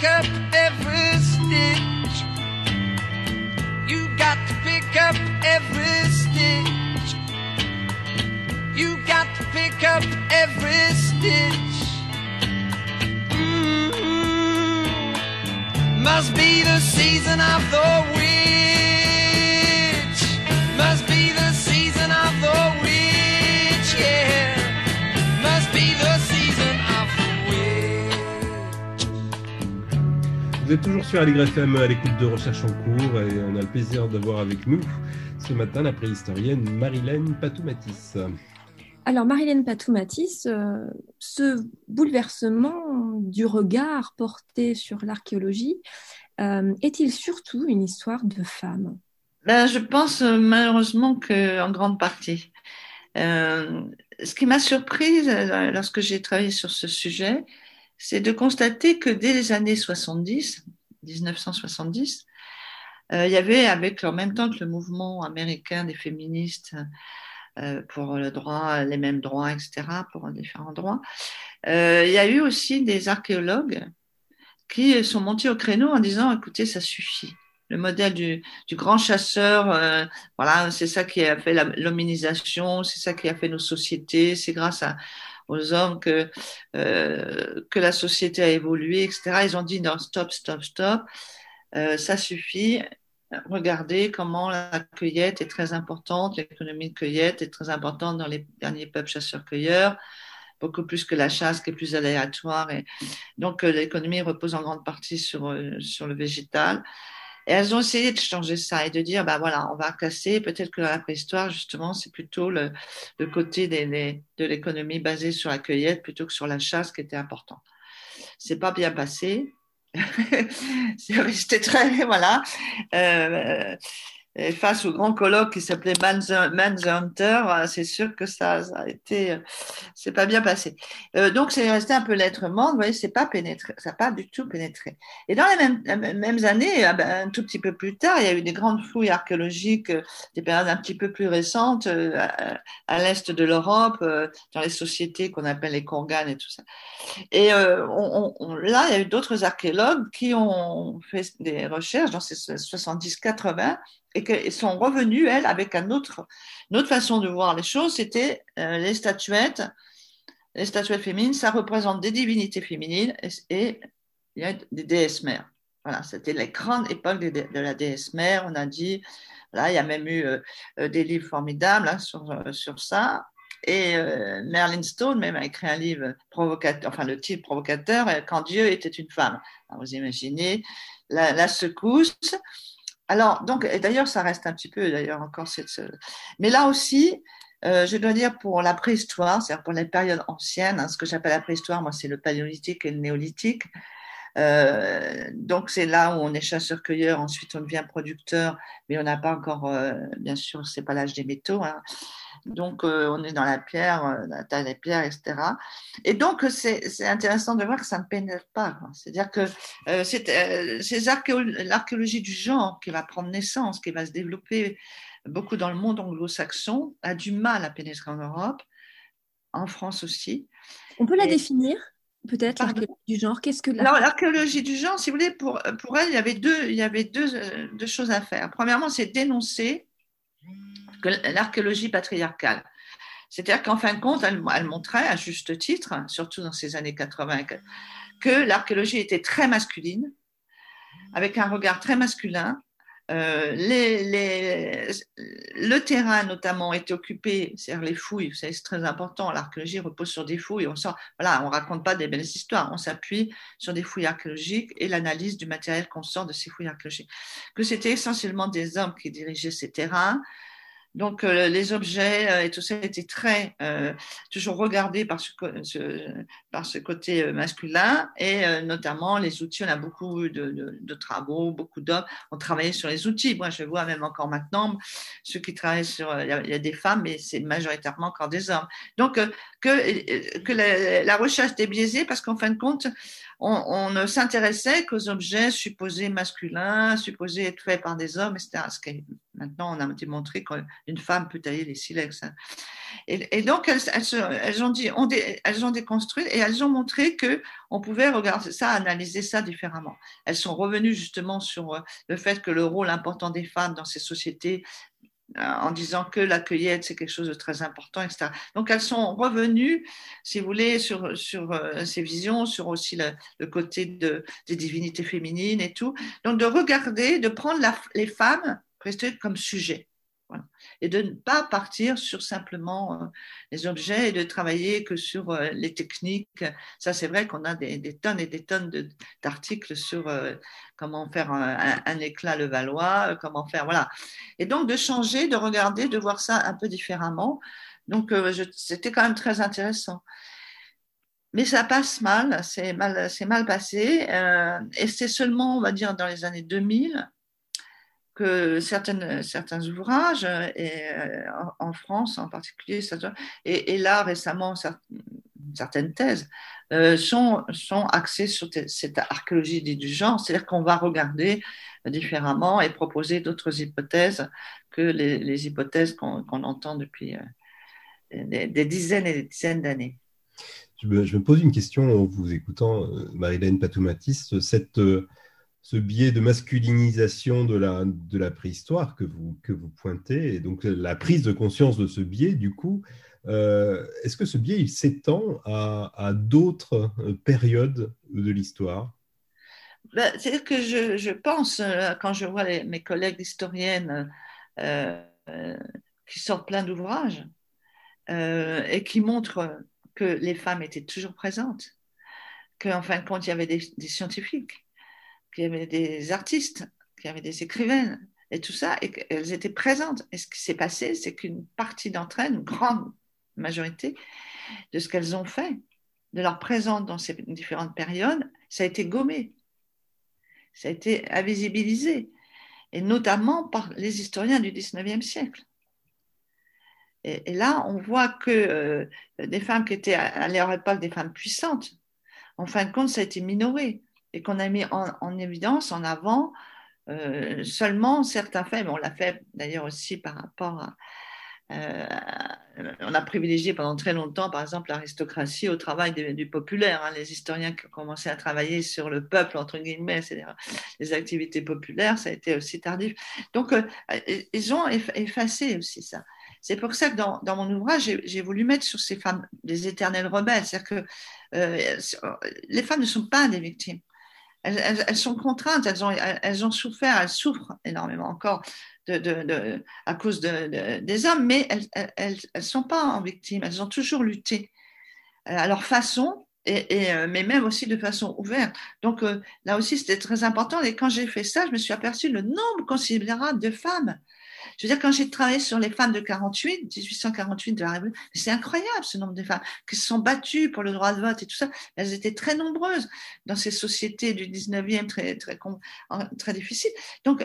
Up every stitch. You got to pick up every stitch. You got to pick up every stitch. Mm-hmm. Must be the season of the witch. Vous êtes toujours sur Allegre FM à l'écoute de Recherche en cours et on a le plaisir d'avoir avec nous ce matin la préhistorienne Marilène Patoumatis. Alors Marilène Patoumatis, euh, ce bouleversement du regard porté sur l'archéologie euh, est-il surtout une histoire de femmes ben, Je pense euh, malheureusement qu'en grande partie. ce qui m'a surprise lorsque j'ai travaillé sur ce sujet, c'est de constater que dès les années 70, 1970, euh, il y avait, avec en même temps que le mouvement américain des féministes euh, pour le droit, les mêmes droits, etc., pour différents droits, euh, il y a eu aussi des archéologues qui sont montés au créneau en disant, écoutez, ça suffit le modèle du, du grand chasseur, voilà, c'est ça qui a fait l'hominisation, c'est ça qui a fait nos sociétés, c'est grâce à, aux hommes que euh, que la société a évolué, etc. Ils ont dit non, stop, stop, stop. Euh, ça suffit. Regardez comment la cueillette est très importante, l'économie de cueillette est très importante dans les derniers peuples chasseurs-cueilleurs, beaucoup plus que la chasse qui est plus aléatoire. Donc euh, l'économie repose en grande partie sur, sur le végétal. Et elles ont essayé de changer ça et de dire, ben voilà, on va casser. Peut-être que dans la préhistoire, justement, c'est plutôt le, côté de l'économie basée sur la cueillette plutôt que sur la chasse qui était important. C'est pas bien passé. c'est resté très, voilà. Euh, face au grand colloque qui s'appelait Man's, Hunter, euh, c'est sûr que ça, ça a été, euh, c'est pas bien passé. Euh, donc c'est resté un peu lettre morte, vous voyez, c'est pas pénétré, ça n'a pas du tout pénétré. Et dans les mêmes, mêmes années, ah ben, un tout petit peu plus tard, il y a eu des grandes fouilles archéologiques, des périodes un petit peu plus récentes, à, à l'est de l'Europe, dans les sociétés qu'on appelle les Kongan et tout ça. Et on, on, là, il y a eu d'autres archéologues qui ont fait des recherches dans ces 70-80 et qu'elles sont revenues, elles, avec un autre, une autre façon de voir les choses, c'était euh, les statuettes. Les statuettes féminines, ça représente des divinités féminines et, des déesses mères. Voilà, c'était la grande époque de, la déesse mère. On a dit, là, il y a même eu euh, euh, des livres formidables hein, sur, sur ça. Et Merlin Stone même a écrit un livre provocateur, enfin le titre provocateur, Quand Dieu était une femme. vous imaginez la secousse. Alors, donc, et d'ailleurs, ça reste un petit peu, d'ailleurs, encore cette. Mais là aussi, euh, je dois dire pour la préhistoire, c'est-à-dire pour les périodes anciennes, hein, ce que j'appelle la préhistoire, moi, c'est le paléolithique et le néolithique. Euh, donc c'est là où on est chasseur-cueilleur, ensuite on devient producteur, mais on n'a pas encore, euh, bien sûr, c'est pas l'âge des métaux. Hein. Donc euh, on est dans la pierre, la taille des pierres, etc. Et donc c'est intéressant de voir que ça ne pénètre pas. C'est-à-dire que c'est c'est l'archéo- l'archéologie du genre qui va prendre naissance, qui va se développer beaucoup dans le monde anglo-saxon, a du mal à pénétrer en Europe, en France aussi. On peut la Et- définir, peut-être, l'archéologie du genre. Qu'est-ce que. Non, l'archéologie du genre, si vous voulez, pour, pour elle, il y avait deux, il y avait deux, euh, deux choses à faire. Premièrement, c'est dénoncer l'archéologie patriarcale. C'est-à-dire qu'en fin de compte, elle, elle montrait, à juste titre, surtout dans ces années 80, que- que l'archéologie était très masculine, avec un regard très masculin. Euh, le terrain notamment était occupé, c'est-à-dire les fouilles, c'est très important, l'archéologie repose sur des fouilles, on sort, raconte pas des belles histoires, on s'appuie sur des fouilles archéologiques et l'analyse du matériel qu'on sort de ces fouilles archéologiques. Que c'était essentiellement des hommes qui dirigeaient ces terrains, donc euh, les objets euh, et tout ça étaient très euh, toujours regardés par ce, par ce côté euh, masculin et euh, notamment les outils. On a beaucoup de, de, de travaux, beaucoup d'hommes ont travaillé sur les outils. Moi, je vois même encore maintenant ceux qui travaillent sur. euh, Il y a, des femmes, mais c'est majoritairement encore des hommes. Donc que que la, la recherche était biaisée parce qu'en fin de compte, on, ne s'intéressait qu'aux objets supposés masculins, supposés être faits par des hommes, etc. Ce maintenant, on a démontré qu'une femme peut tailler les silex. hein. Et, donc, elles, ont elles ont déconstruit et elles ont montré que on pouvait regarder ça, analyser ça différemment. Elles sont revenues justement sur euh, le fait que le rôle important des femmes dans ces sociétés en disant que la cueillette, c'est quelque chose de très important, etc. Donc, elles sont revenues, si vous voulez, sur, sur euh, ces visions, sur aussi le, côté de, des divinités féminines et tout. Donc, de regarder, de prendre les femmes comme sujet. Et de ne pas partir sur simplement euh, les objets et de travailler que sur euh, les techniques. Ça, c'est vrai qu'on a des, tonnes et des tonnes d'articles sur euh, comment faire un, éclat le Valois, comment faire, voilà. Et donc de changer, de regarder, de voir ça un peu différemment. Donc c'était quand même très intéressant. Mais ça passe mal, c'est mal, mal passé. et c'est seulement, on va dire, dans les années 2000 que certaines, certains ouvrages, euh, en, France en particulier, et, là récemment, cer- certaines thèses euh, sont, axées sur te- cette archéologie du genre, c'est-à-dire qu'on va regarder différemment et proposer d'autres hypothèses que les, hypothèses qu'on entend depuis euh, des, dizaines et des dizaines d'années. Je me, pose une question en vous écoutant, Marilène Patoumatis, cette, ce biais de masculinisation de la, de la préhistoire que vous, que vous pointez, et donc la prise de conscience de ce biais, du coup, euh, est-ce que ce biais il s'étend à, d'autres euh, périodes de l'histoire? Ben, C'est-à-dire que je, je pense, euh, quand je vois mes collègues historiennes qui sortent plein d'ouvrages et qui montrent que les femmes étaient toujours présentes, qu'en fin de compte, il y avait des scientifiques, qu'il y avait des artistes, qu'il y avait des écrivaines et tout ça, et qu'elles étaient présentes. Et ce qui s'est passé, c'est qu'une partie d'entre elles, une grande majorité de ce qu'elles ont fait, de leur présence dans ces différentes périodes, ça a été gommé ça a été invisibilisé, et notamment par les historiens du 19e siècle. Et, là, on voit que euh, des femmes qui étaient à, à leur époque des femmes puissantes, en fin de compte, ça a été minoré, et qu'on a mis en, en évidence, en avant, euh, seulement certains faits, mais on l'a fait d'ailleurs aussi par rapport à, euh, on a privilégié pendant très longtemps, par exemple, l'aristocratie au travail du, populaire. hein. Les historiens qui ont commencé à travailler sur le peuple, entre guillemets, c'est-à-dire les activités populaires, ça a été aussi tardif. Donc, euh, ils ont eff- effacé aussi ça. C'est pour ça que dans, mon ouvrage, j'ai voulu mettre sur ces femmes des éternelles rebelles. C'est-à-dire que les femmes ne sont pas des victimes. Elles, sont contraintes, elles ont, souffert, elles souffrent énormément encore de, à cause de- de- des hommes, mais elles ne sont pas en victime, elles ont toujours lutté euh, à leur façon, et, euh, mais même aussi de façon ouverte. Donc euh, là aussi, c'était très important. Et quand j'ai fait ça, je me suis aperçu le nombre considérable de femmes Je veux dire, quand j'ai travaillé sur les femmes de 48, 1848 de la Révolution, c'est incroyable ce nombre de femmes qui se sont battues pour le droit de vote et tout ça. Elles étaient très nombreuses dans ces sociétés du 19e très, très, très difficiles. Donc,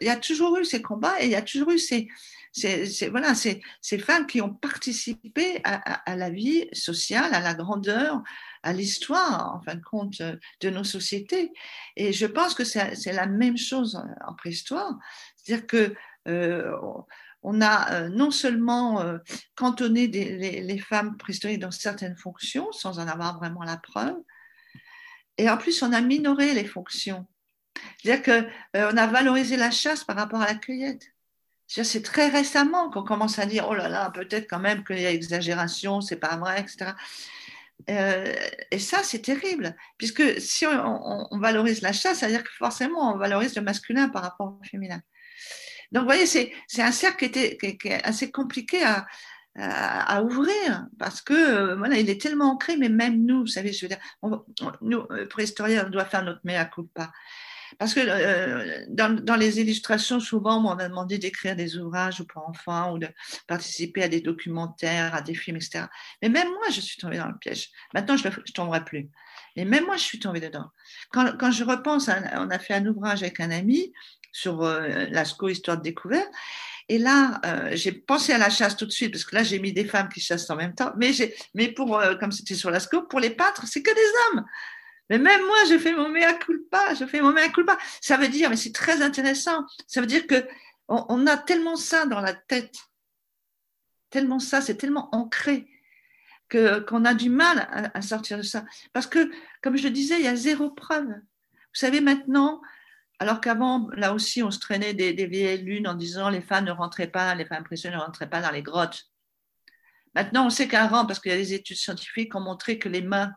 il y a toujours eu ces combats et il y a toujours eu ces, c'est voilà, ces, ces femmes qui ont participé à, à, la vie sociale, à la grandeur, à l'histoire, en fin de compte, de nos sociétés. Et je pense que c'est la même chose en préhistoire. C'est-à-dire que on a euh, non seulement euh, cantonné les, femmes préhistoriques dans certaines fonctions, sans en avoir vraiment la preuve, et en plus on a minoré les fonctions. C'est-à-dire qu'on a valorisé la chasse par rapport à la cueillette. C'est très récemment qu'on commence à dire oh là là, peut-être quand même qu'il y a exagération, c'est pas vrai, etc. Euh, et ça, c'est terrible, puisque si on, on, valorise la chasse, ça veut dire que forcément on valorise le masculin par rapport au féminin. Donc, vous voyez, c'est un cercle qui, était, est assez compliqué à, ouvrir, parce que euh, il est tellement ancré, mais même nous, vous savez, je veux dire, on, on, nous, euh, préhistoriens, on doit faire notre mea culpa. Parce que euh, dans, les illustrations, souvent, on m'a demandé d'écrire des ouvrages pour enfants ou de participer à des documentaires, à des films, etc. Mais même moi, je suis tombée dans le piège. Maintenant, je ne tomberai plus. Mais même moi, je suis tombée dedans. Quand, je repense, on a fait un ouvrage avec un ami sur euh, l'ASCO, Histoire de découverte. Et là, euh, j'ai pensé à la chasse tout de suite, parce que là, j'ai mis des femmes qui chassent en même temps. Mais, mais pour, euh, comme c'était sur l'ASCO, pour les pâtres, c'est que des hommes. Mais même moi, je fais mon mea culpa, je fais mon mea culpa. Ça veut dire, mais c'est très intéressant, ça veut dire que on, on, a tellement ça dans la tête, tellement ça, c'est tellement ancré que qu'on a du mal à, à, sortir de ça. Parce que, comme je le disais, il y a zéro preuve. Vous savez maintenant, alors qu'avant, là aussi, on se traînait des, vieilles lunes en disant les femmes ne rentraient pas, les femmes précieuses ne rentraient pas dans les grottes. Maintenant, on sait qu'avant, parce qu'il y a des études scientifiques qui ont montré que les mains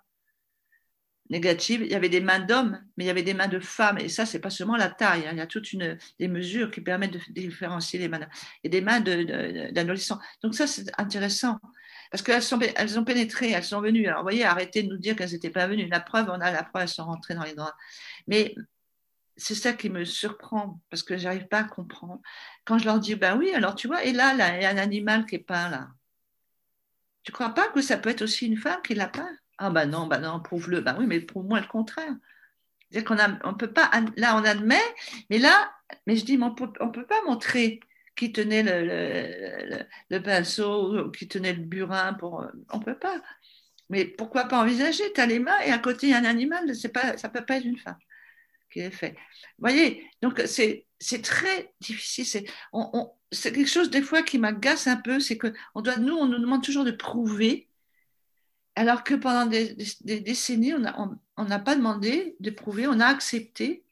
négative. Il y avait des mains d'hommes, mais il y avait des mains de femmes. Et ça, c'est pas seulement la taille. Hein. Il y a toutes une, des mesures qui permettent de différencier les mains. Et des mains d'adolescents. Donc ça, c'est intéressant. Parce qu'elles ont pénétré, elles sont venues. Alors, vous voyez, arrêtez de nous dire qu'elles n'étaient pas venues. La preuve, on a la preuve, elles sont rentrées dans les draps. Mais c'est ça qui me surprend, parce que j'arrive pas à comprendre. Quand je leur dis, ben oui, alors tu vois, et là, là il y a un animal qui est peint là. Tu crois pas que ça peut être aussi une femme qui l'a peint? Ah bah non, bah non, prouve-le. Bah oui, mais prouve-moi le contraire. C'est-à-dire qu'on on peut pas, là on admet, mais là, mais je dis, mais on peut, on peut pas montrer qui tenait le, le, le, pinceau, qui tenait le burin, pour, on peut pas. Mais pourquoi pas envisager? Tu as les mains et à côté il y a un animal, c'est pas, ça peut pas être une femme fait. Vous voyez, donc c'est, c'est très difficile. C'est, on, on, c'est quelque chose des fois qui m'agace un peu, c'est que on doit, nous, on nous demande toujours de prouver alors que pendant des, des, des décennies, on n'a on, pas demandé de prouver, on a accepté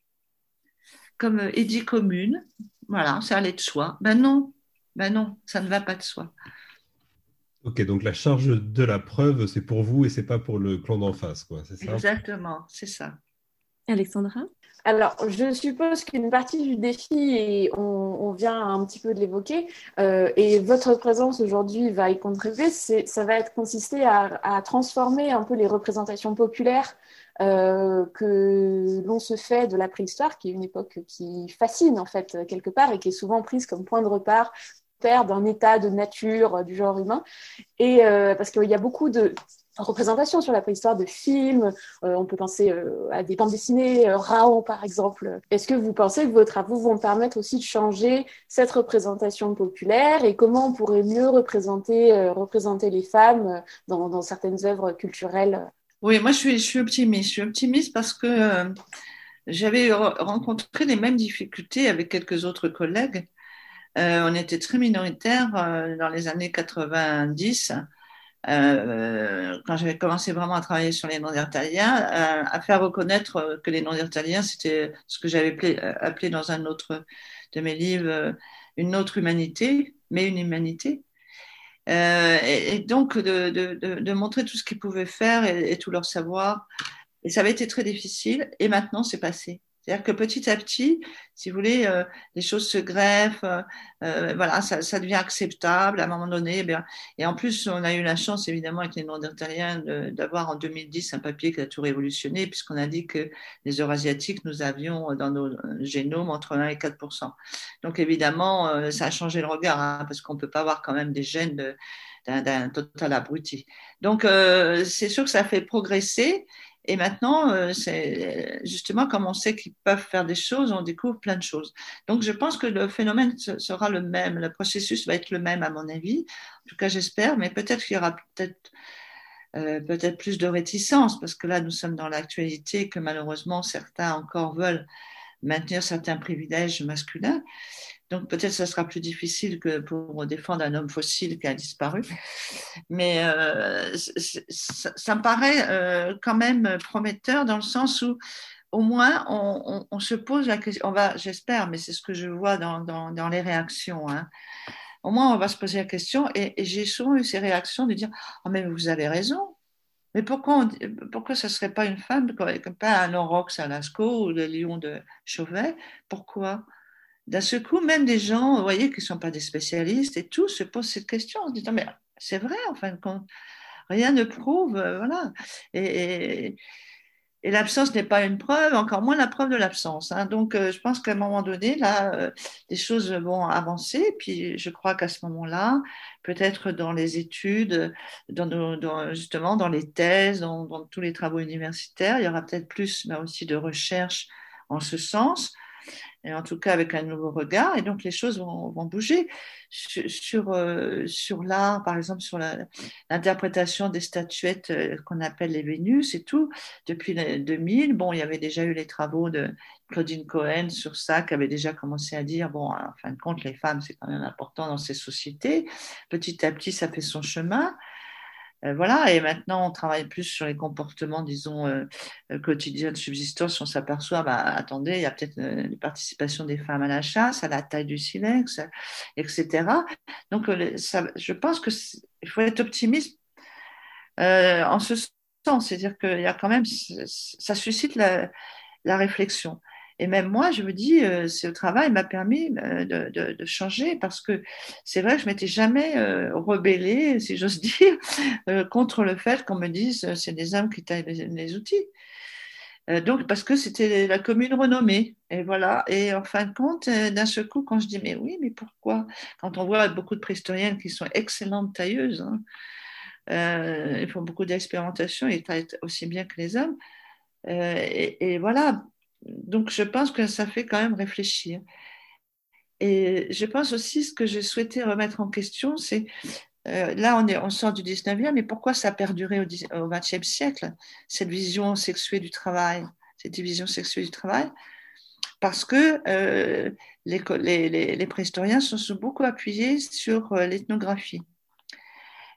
comme édit commune. Voilà, ça allait de soi. Ben non, ben non, ça ne va pas de soi. Ok, donc la charge de la preuve, c'est pour vous et c'est pas pour le clan d'en face, quoi, c'est ça? Exactement, c'est ça. Alexandra? Alors, je suppose qu'une partie du défi, et on, vient un petit peu de l'évoquer, euh, et votre présence aujourd'hui va y contribuer, ça va être consister à, transformer un peu les représentations populaires euh, que l'on se fait de la préhistoire, qui est une époque qui fascine en fait quelque part et qui est souvent prise comme point de repère d'un état de nature du genre humain. Et euh, parce qu'il y a beaucoup de représentations sur la préhistoire de films. Euh, on peut penser euh, à des bandes dessinées, euh, par exemple. Est-ce que vous pensez que vos travaux vont permettre aussi de changer cette représentation populaire et comment on pourrait mieux représenter, euh, représenter les femmes dans, certaines œuvres culturelles? Oui, moi je suis, je suis optimiste. Je suis optimiste parce que j'avais rencontré les mêmes difficultés avec quelques autres collègues. on était très minoritaires dans les années 90 euh, quand j'avais commencé vraiment à travailler sur les non-dertaliens, euh, à faire reconnaître que les non-dertaliens, c'était ce que j'avais appelé, appelé, dans un autre de mes livres une autre humanité, mais une humanité. Euh, et, donc de, de, de, de, montrer tout ce qu'ils pouvaient faire et, et, tout leur savoir. Et ça avait été très difficile. Et maintenant, c'est passé. C'est-à-dire que petit à petit, si vous voulez, euh, les choses se greffent, euh, euh, voilà, ça, ça, devient acceptable à un moment donné. Eh et en plus, on a eu la chance, évidemment, avec les Néandertaliens, d'avoir en 2010 un papier qui a tout révolutionné, puisqu'on a dit que les Eurasiatiques, nous avions dans nos génomes entre 1 et 4% Donc, évidemment, ça a changé le regard, hein, parce qu'on ne peut pas avoir quand même des gènes d'un total abruti. Donc, c'est sûr que ça fait progresser. Et maintenant, euh, c'est justement comme on sait qu'ils peuvent faire des choses, on découvre plein de choses. Donc, je pense que le phénomène sera le même, le processus va être le même à mon avis. En tout cas, j'espère, mais peut-être qu'il y aura peut-être euh, peut-être plus de réticence parce que là, nous sommes dans l'actualité que malheureusement certains encore veulent maintenir certains privilèges masculins. Donc peut-être ce sera plus difficile que pour défendre un homme fossile qui a disparu. Mais euh, ça, me paraît euh, quand même prometteur dans le sens où au moins on, se pose la question, on va, j'espère, mais c'est ce que je vois dans, dans, les réactions. Hein. Au moins on va se poser la question et, j'ai souvent eu ces réactions de dire oh, mais vous avez raison. Mais pourquoi, pourquoi ce ne serait pas une femme, comme pas un Orox à Lascaux ou le lion de Chauvet? Pourquoi? D'un seul coup, même des gens, vous voyez, qui ne sont pas des spécialistes et tout, se posent cette question en se disant, mais c'est vrai, en fin de compte, rien ne prouve, euh, voilà. Et, l'absence n'est pas une preuve, encore moins la preuve de l'absence. Hein. Donc, euh, je pense qu'à un moment donné, là, euh, les choses vont avancer. Puis, je crois qu'à ce moment-là, peut-être dans les études, justement dans les thèses, dans, dans, tous les travaux universitaires, il y aura peut-être plus, là aussi, de recherche en ce sens et en tout cas avec un nouveau regard, et donc les choses vont, bouger. Sur, sur, euh, sur l'art, par exemple, sur l'interprétation des statuettes euh, qu'on appelle les Vénus et tout, depuis 2000, bon, il y avait déjà eu les travaux de Claudine Cohen sur ça, qui avait déjà commencé à dire, bon, en fin de compte, les femmes, c'est quand même important dans ces sociétés. Petit à petit, ça fait son chemin. Euh, voilà, et maintenant on travaille plus sur les comportements, disons, euh, euh, quotidiens de subsistance. On s'aperçoit, bah, attendez, il y a peut-être une participation des femmes à la chasse, à la taille du silex, etc. Donc, je pense qu'il faut être optimiste en ce sens, c'est-à-dire qu'il y a quand même, ça suscite la, la réflexion. Et même moi, je me dis, euh, ce travail m'a permis euh, de, changer parce que c'est vrai que je m'étais jamais euh, rebellée, si j'ose dire, contre le fait qu'on me dise c'est des hommes qui taillent les, outils. donc, parce que c'était la commune renommée. Et voilà. Et en fin de compte, d'un seul coup, quand je dis, mais oui, mais pourquoi? Quand on voit beaucoup de préhistoriennes qui sont excellentes tailleuses, hein, font beaucoup d'expérimentation, ils taillent aussi bien que les hommes. Et, voilà, donc, je pense que ça fait quand même réfléchir. Et je pense aussi, ce que je souhaitais remettre en question, c'est euh, là, on, est, on sort du 19e, mais pourquoi ça a perduré au, au 20e siècle, cette vision sexuée du travail, cette division sexuelle du travail? Parce que euh, les, préhistoriens se sont beaucoup appuyés sur euh, l'ethnographie.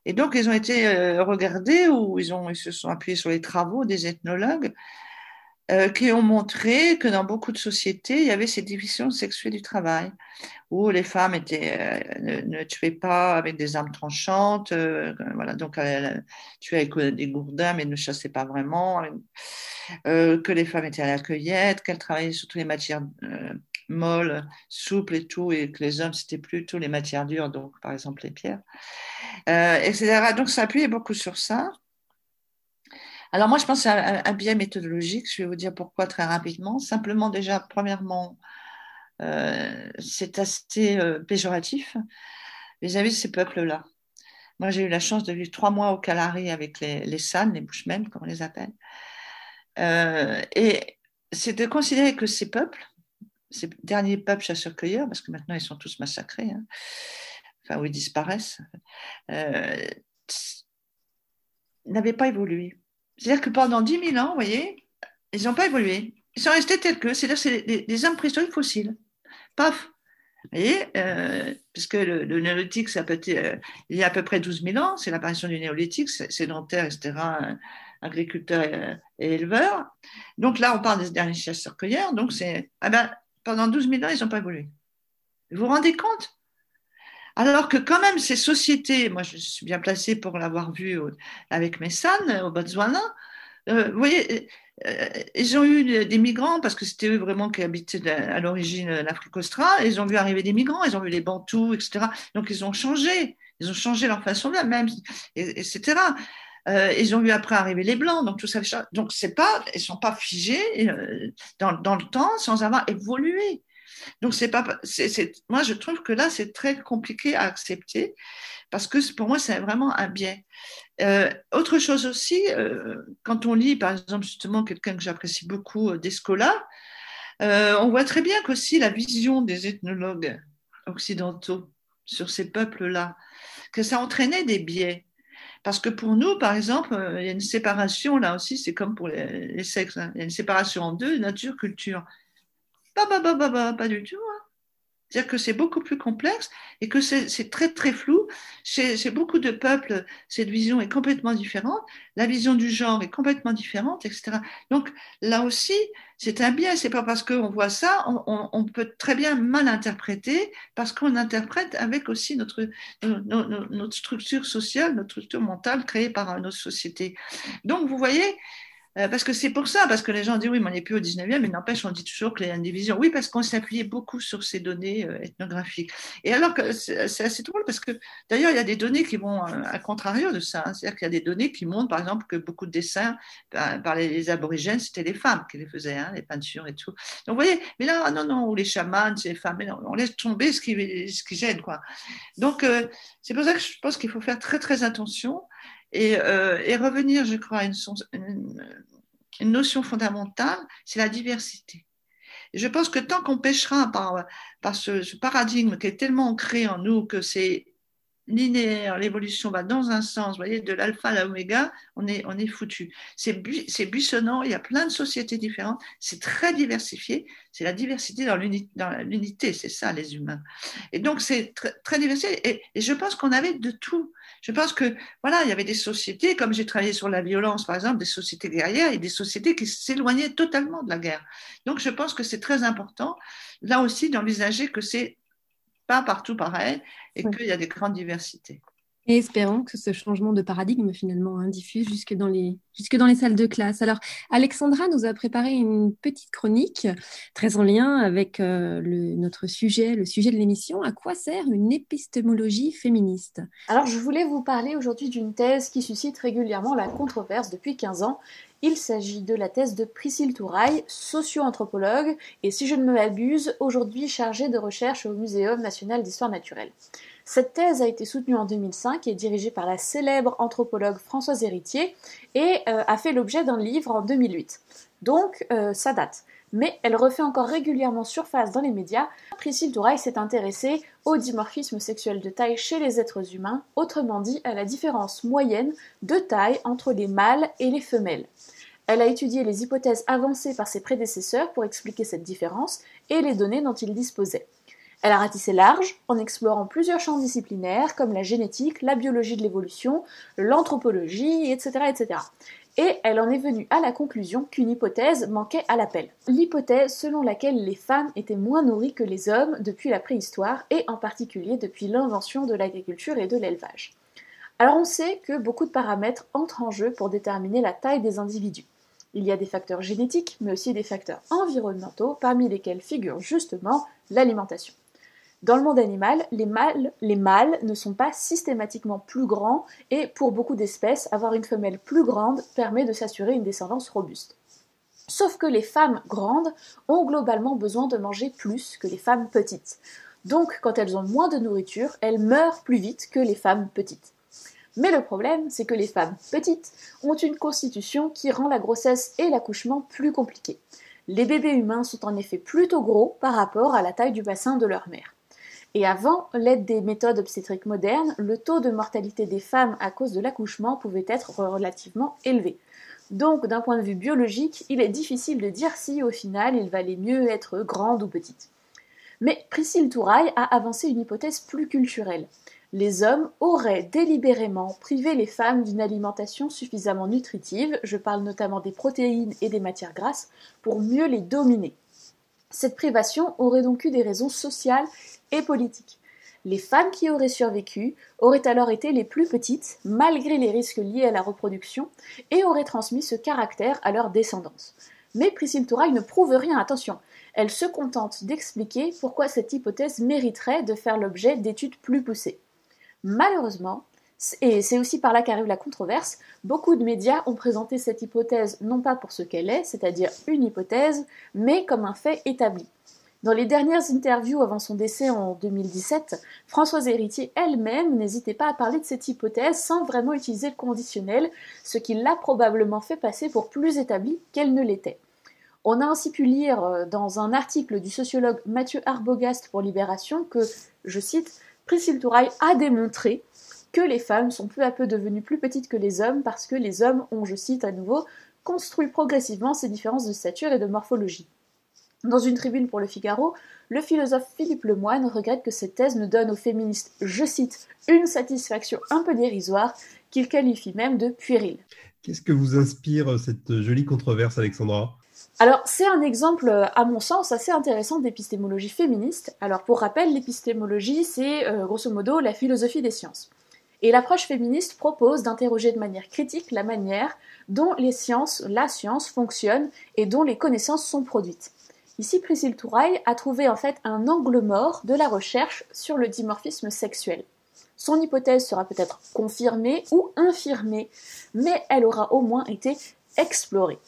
Et donc, ils ont été regardés ou ils se sont appuyés sur les travaux des ethnologues euh, qui ont montré que dans beaucoup de sociétés, il y avait ces divisions sexuelles du travail, où les femmes étaient, euh, ne, tuaient pas avec des armes tranchantes, euh, voilà, donc elles tuaient avec des gourdins, mais ne chassaient pas vraiment, que les femmes étaient à la cueillette, qu'elles travaillaient sur toutes les matières molles, souples et tout, et que les hommes, c'était plutôt les matières dures, donc par exemple les pierres, etc. Donc ça appuyait beaucoup sur ça. Alors moi, je pense à un, biais méthodologique. Je vais vous dire pourquoi très rapidement. Simplement déjà, premièrement, euh, c'est assez euh, péjoratif vis-à-vis de ces peuples-là. Moi, j'ai eu la chance de vivre trois mois au Calari avec les, les San, les Bushmen, comme on les appelle. Euh, et c'est de considérer que ces peuples, ces derniers peuples chasseurs-cueilleurs, parce que maintenant ils sont tous massacrés, hein, enfin, ou ils disparaissent, n'avaient pas évolué. C'est-à-dire que pendant 10 000 ans, vous voyez, ils n'ont pas évolué. Ils sont restés tels que, c'est-à-dire c'est des, hommes préhistoriques fossiles. Paf Vous voyez, euh, puisque le, néolithique, ça peut euh, il y a à peu près 12 000 ans, c'est l'apparition du néolithique, sédentaire, etc., agriculteur et, et éleveur. Donc là, on parle des derniers chasseurs-cueilleurs. Donc c'est, ah ben, pendant 12 000 ans, ils n'ont pas évolué. Vous vous rendez compte? Alors que quand même ces sociétés, moi je suis bien placée pour l'avoir vu avec mes au Botswana, euh, vous voyez, euh, ils ont eu des- migrants parce que c'était eux vraiment qui habitaient à l'origine l'Afrique australe. Ils ont vu arriver des migrants, ils ont vu les Bantous, etc. Donc ils ont changé, ils ont changé leur façon de etc. Euh, ils ont vu après arriver les blancs, donc tout ça. Donc c'est pas, ils sont pas figés euh, dans le temps sans avoir évolué. Donc c'est pas, c'est, moi je trouve que là c'est très compliqué à accepter parce que pour moi c'est vraiment un biais. Euh, autre chose aussi, euh, quand on lit par exemple justement quelqu'un que j'apprécie beaucoup, euh, Descola, on voit très bien qu'aussi la vision des ethnologues occidentaux sur ces peuples-là, que ça entraînait des biais. Parce que pour nous, par exemple, il y a une séparation, là aussi, c'est comme pour les, sexes, hein. il y a une séparation en deux, nature-culture. Pas, pas, pas, pas, du tout. hein. C'est-à-dire que c'est beaucoup plus complexe et que c'est très, très flou. Chez, beaucoup de peuples, cette vision est complètement différente. La vision du genre est complètement différente, etc. Donc, là aussi, c'est un biais. C'est pas parce qu'on voit ça, on, peut très bien mal interpréter parce qu'on interprète avec aussi notre, no- no- no- notre structure sociale, notre structure mentale créée par notre société. Donc, vous voyez, euh, parce que c'est pour ça, parce que les gens disent oui, mais on n'est plus au 19e, mais n'empêche, on dit toujours qu'il y a. Oui, parce qu'on s'appuyait beaucoup sur ces données euh, ethnographiques. Et alors que c'est assez drôle, parce que d'ailleurs, il y a des données qui vont euh, à contrario de ça. hein. C'est-à-dire qu'il y a des données qui montrent, par exemple, que beaucoup de dessins par, les, aborigènes, c'était les femmes qui les faisaient, hein, les peintures et tout. Donc, vous voyez, mais là, non, non, ou les chamans, c'est les femmes, mais non, on laisse tomber ce qui, ce qui gêne, quoi. Donc, euh, c'est pour ça que je pense qu'il faut faire très, très attention et, euh, et revenir, je crois, à une, notion fondamentale, c'est la diversité. Je pense que tant qu'on pêchera par, ce, paradigme qui est tellement ancré en nous que c'est linéaire, l'évolution va dans un sens, voyez, de l'alpha à l'oméga, on est, on est foutu. C'est bui- c'est buissonnant, il y a plein de sociétés différentes, c'est très diversifié, c'est la diversité dans l'uni- dans l'unité, c'est ça les humains. Et donc c'est très, diversifié, et je pense qu'on avait de tout. Je pense que, voilà, il y avait des sociétés, comme j'ai travaillé sur la violence, par exemple, des sociétés guerrières et des sociétés qui s'éloignaient totalement de la guerre. Donc je pense que c'est très important, là aussi, d'envisager que c'est pas partout pareil et Oui. qu'il y a des grandes diversités. Et espérons que ce changement de paradigme finalement hein, diffuse jusque dans les, jusque dans les salles de classe. Alors, Alexandra nous a préparé une petite chronique très en lien avec euh, le- notre sujet, le sujet de l'émission. À quoi sert une épistémologie féministe? Alors, je voulais vous parler aujourd'hui d'une thèse qui suscite régulièrement la controverse depuis 15 ans. Il s'agit de la thèse de Priscille Touraille, socio-anthropologue, et si je ne me aujourd'hui chargée de recherche au Muséum national d'histoire naturelle. Cette thèse a été soutenue en 2005 et dirigée par la célèbre anthropologue Françoise Héritier et euh, a fait l'objet d'un livre en 2008. Donc, euh, ça date. Mais elle refait encore régulièrement surface dans les médias. Priscille Touraille s'est intéressée au dimorphisme sexuel de taille chez les êtres humains, autrement dit à la différence moyenne de taille entre les mâles et les femelles. Elle a étudié les hypothèses avancées par ses prédécesseurs pour expliquer cette différence et les données dont ils disposaient. Elle a ratissé large en explorant plusieurs champs disciplinaires comme la génétique, la biologie de l'évolution, l'anthropologie, etc., etc. Et elle en est venue à la conclusion qu'une hypothèse manquait à l'appel. L'hypothèse selon laquelle les femmes étaient moins nourries que les hommes depuis la préhistoire et en particulier depuis l'invention de l'agriculture et de l'élevage. Alors on sait que beaucoup de paramètres entrent en jeu pour déterminer la taille des individus. Il y a des facteurs génétiques, mais aussi des facteurs environnementaux, parmi lesquels figure justement l'alimentation. Dans le monde animal, les mâles, les mâles ne sont pas systématiquement plus grands et pour beaucoup d'espèces, avoir une femelle plus grande permet de s'assurer une descendance robuste. Sauf que les femmes grandes ont globalement besoin de manger plus que les femmes petites. Donc quand elles ont moins de nourriture, elles meurent plus vite que les femmes petites. Mais le problème, c'est que les femmes petites ont une constitution qui rend la grossesse et l'accouchement plus compliqués. Les bébés humains sont en effet plutôt gros par rapport à la taille du bassin de leur mère. Et avant l'aide des méthodes obstétriques modernes, le taux de mortalité des femmes à cause de l'accouchement pouvait être relativement élevé. Donc, d'un point de vue biologique, il est difficile de dire si au final il valait mieux être grande ou petite. Mais Priscille Touraille a avancé une hypothèse plus culturelle. Les hommes auraient délibérément privé les femmes d'une alimentation suffisamment nutritive, je parle notamment des protéines et des matières grasses, pour mieux les dominer. Cette privation aurait donc eu des raisons sociales et politiques. Les femmes qui auraient survécu auraient alors été les plus petites, malgré les risques liés à la reproduction, et auraient transmis ce caractère à leur descendance. Mais Priscille Touraille ne prouve rien, attention. Elle se contente d'expliquer pourquoi cette hypothèse mériterait de faire l'objet d'études plus poussées. Malheureusement, et c'est aussi par là qu'arrive la controverse, beaucoup de médias ont présenté cette hypothèse non pas pour ce qu'elle est, c'est-à-dire une hypothèse, mais comme un fait établi. Dans les dernières interviews avant son décès en 2017, Françoise Héritier elle-même n'hésitait pas à parler de cette hypothèse sans vraiment utiliser le conditionnel, ce qui l'a probablement fait passer pour plus établi qu'elle ne l'était. On a ainsi pu lire euh, dans un article du sociologue Mathieu Arbogast pour Libération que, je cite, Priscille Touraille a démontré que les femmes sont peu à peu devenues plus petites que les hommes parce que les hommes ont, je cite à nouveau, construit progressivement ces différences de stature et de morphologie. Dans une tribune pour le Figaro, le philosophe Philippe Lemoine regrette que cette thèse ne donne aux féministes, je cite, une satisfaction un peu dérisoire, qu'il qualifie même de puérile. Qu'est-ce que vous inspire cette jolie controverse, Alexandra? Alors, c'est un exemple, à mon sens, assez intéressant d'épistémologie féministe. Alors, pour rappel, l'épistémologie, c'est euh, grosso modo la philosophie des sciences. Et l'approche féministe propose d'interroger de manière critique la manière dont les sciences, la science fonctionne et dont les connaissances sont produites. Ici, Priscille Touraille a trouvé en fait un angle mort de la recherche sur le dimorphisme sexuel. Son hypothèse sera peut-être confirmée ou infirmée, mais elle aura au moins été explorée.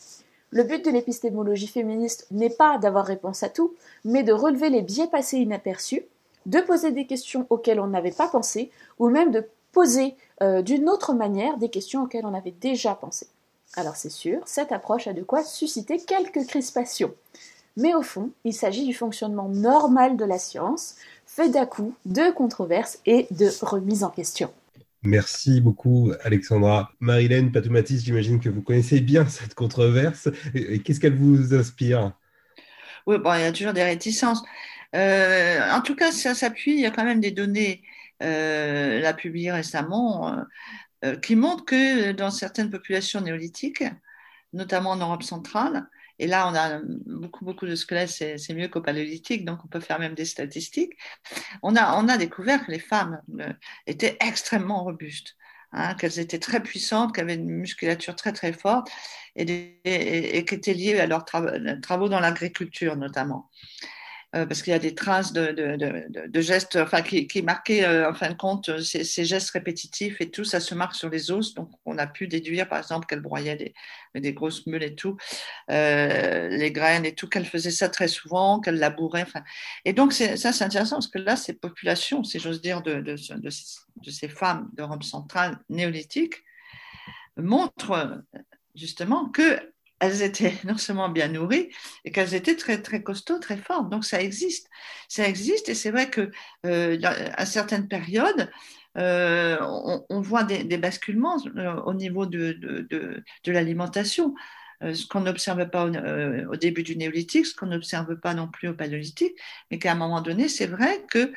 Le but de l'épistémologie féministe n'est pas d'avoir réponse à tout, mais de relever les biais passés inaperçus, de poser des questions auxquelles on n'avait pas pensé, ou même de poser euh, d'une autre manière des questions auxquelles on avait déjà pensé. Alors c'est sûr, cette approche a de quoi susciter quelques crispations. Mais au fond, il s'agit du fonctionnement normal de la science, fait d'à-coups, de controverses et de remises en question. Merci beaucoup, Alexandra. Marilène Patoumatis, j'imagine que vous connaissez bien cette controverse. Qu'est-ce qu'elle vous inspire? Oui, bon, il y a toujours des réticences. Euh, en tout cas, ça s'appuie, il y a quand même des données, euh, là publiées récemment, euh, euh, qui montrent que dans certaines populations néolithiques, notamment en Europe centrale, et là, on a beaucoup, beaucoup de squelettes, c'est mieux qu'au paléolithique, donc on peut faire même des statistiques. On a, découvert que les femmes euh, étaient extrêmement robustes. Hein, qu'elles étaient très puissantes, qu'elles avaient une musculature très très forte et, et, qui étaient liées à leurs travaux dans l'agriculture notamment. Euh, parce qu'il y a des traces de, gestes, enfin, qui, marquaient, euh, en fin de compte, euh, ces, gestes répétitifs et tout, ça se marque sur les os. Donc, on a pu déduire, par exemple, qu'elle broyait des, grosses mules et tout, les graines et tout, qu'elle faisait ça très souvent, qu'elle labourait. Enfin. Et donc, ça, c'est intéressant parce que là, ces populations, si j'ose dire, de, ces femmes d'Europe centrale néolithique montrent justement que elles étaient non seulement bien nourries, et qu'elles étaient très, très costauds, très fortes. Donc ça existe. Ça existe, et c'est vrai que euh, à certaines périodes, euh, on, on, voit des, des basculements euh, au niveau de, de, de, de l'alimentation. Euh, ce qu'on n'observe pas au, euh, au, début du néolithique, ce qu'on n'observe pas non plus au paléolithique, mais qu'à un moment donné, c'est vrai que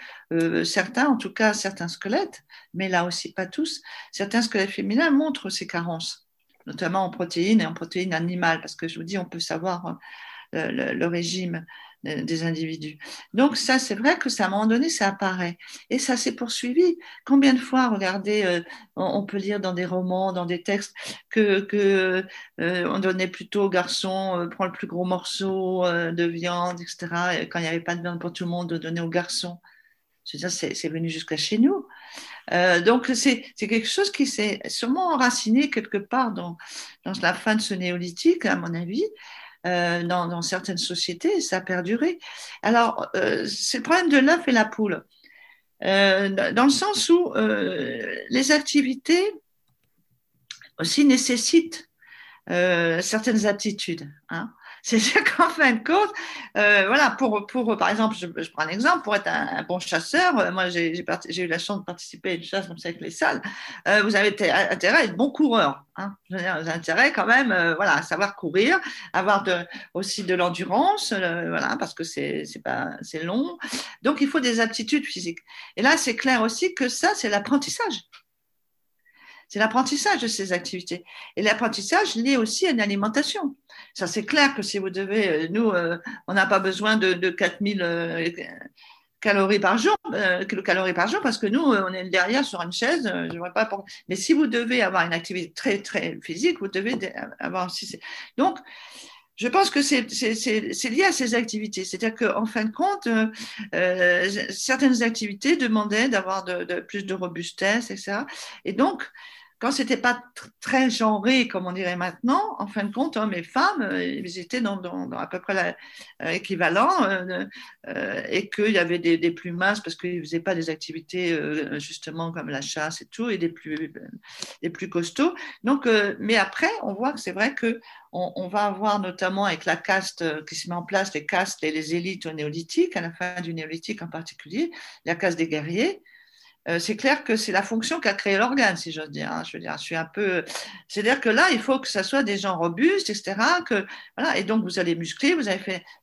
certains, en tout cas certains squelettes, mais là aussi pas tous, certains squelettes féminins montrent ces carences notamment en protéines et en protéines animales, parce que je vous dis, on peut savoir euh, le, régime des individus. Donc ça, c'est vrai que ça, à un moment donné, ça apparaît. Et ça s'est poursuivi. Combien de fois, regardez, euh, on, peut lire dans des romans, dans des textes, que, euh, on donnait plutôt aux garçons, prends le plus gros morceau de viande, etc. Et quand il n'y avait pas de viande pour tout le monde, de donner aux garçons. C'est venu jusqu'à chez nous. Euh, donc c'est quelque chose qui s'est sûrement enraciné quelque part dans, la fin de ce néolithique, à mon avis, euh, dans, certaines sociétés, ça a perduré. Alors euh, c'est le problème de l'œuf et la poule, euh, dans le sens où les activités aussi nécessitent certaines aptitudes. Hein. C'est-à-dire qu'en fin de compte, euh, voilà, pour, pour, par exemple, je, je, prends un exemple, pour être un, bon chasseur, euh, moi j'ai eu la chance de participer à une chasse comme ça avec les salles, euh, vous avez intérêt à être bon coureur. Hein. Vous avez intérêt quand même euh, voilà, à savoir courir, avoir de, aussi de l'endurance, euh, voilà, parce que c'est long. Donc il faut des aptitudes physiques. Et là, c'est clair aussi que ça, c'est l'apprentissage. C'est l'apprentissage de ces activités. Et l'apprentissage lié aussi à une alimentation. Ça, c'est clair que si vous devez, euh, nous, euh, on n'a pas besoin de, de 4000, euh, calories par jour, euh, kilocalories par jour, parce que nous, on est derrière sur une chaise. je vois pas. Mais si vous devez avoir une activité très très physique, vous devez de- avoir aussi. Donc, je pense que c'est lié à ces activités. C'est-à-dire qu'en fin de compte, certaines activités demandaient d'avoir plus de robustesse, etc. Et donc, quand c'était pas tr- très genré, comme on dirait maintenant, en fin de compte, hommes et femmes, euh, ils étaient dans, dans- à peu près la- euh, euh, et qu'il y avait des, plus minces parce qu'ils faisaient pas des activités justement comme la chasse et tout, et des plus costauds. Donc, mais après, on voit que c'est vrai que on, va avoir notamment avec la caste qui se met en place, les castes et les élites au néolithique, à la fin du néolithique en particulier, la caste des guerriers. Euh, c'est clair que c'est la fonction qu'a créé l'organe, si j'ose dire. hein. Je veux dire, je suis un peu. C'est-à-dire que là, il faut que ça soit des gens robustes, etc. Que voilà. Et donc, vous allez muscler, vous allez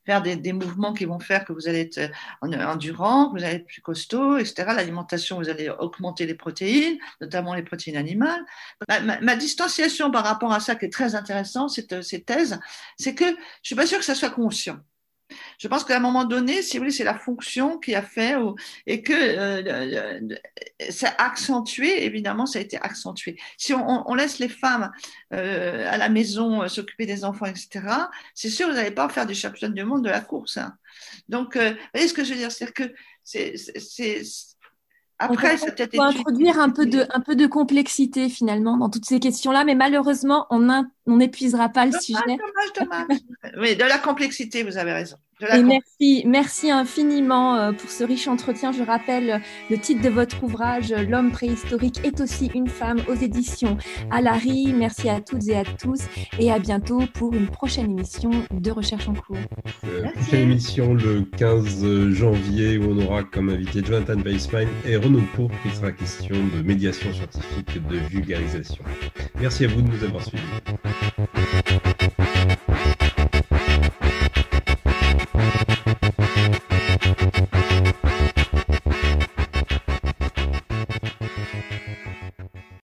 faire, des, des mouvements qui vont faire que vous allez être euh, en- endurant, que vous allez être plus costaud, etc. L'alimentation, vous allez augmenter les protéines, notamment les protéines animales. Ma, ma- ma distanciation par rapport à ça, qui est très intéressant, cette, cette thèse, c'est que je suis pas sûre que ça soit conscient. Je pense qu'à un moment donné, si vous voulez, c'est la fonction qui a fait ou- et que euh, ça a accentué, évidemment, ça a été accentué. Si on, on- on laisse les femmes euh, à la maison euh, s'occuper des enfants, etc., c'est sûr, vous n'allez pas faire du champion du monde de la course. hein. Donc, euh, vous voyez ce que je veux dire? C'est-à-dire que c'est. Après, ça a peut-être Il faut été- introduire un peu, de, un peu de complexité finalement dans toutes ces questions-là, mais malheureusement, on in- on n'épuisera pas le sujet. Dommage, dommage. Oui, de la complexité, vous avez raison. Et merci, merci infiniment euh, pour ce riche entretien. Je rappelle euh, le titre de votre ouvrage, euh, L'homme préhistorique est aussi une femme aux éditions Alary. Merci à toutes et à tous et à bientôt pour une prochaine émission de Recherche en cours. Euh, prochaine émission le 15 janvier où on aura comme invité Jonathan Weissman et Renaud Pourpre qui sera question de médiation scientifique, de vulgarisation. Merci à vous de nous avoir suivis. Thank you.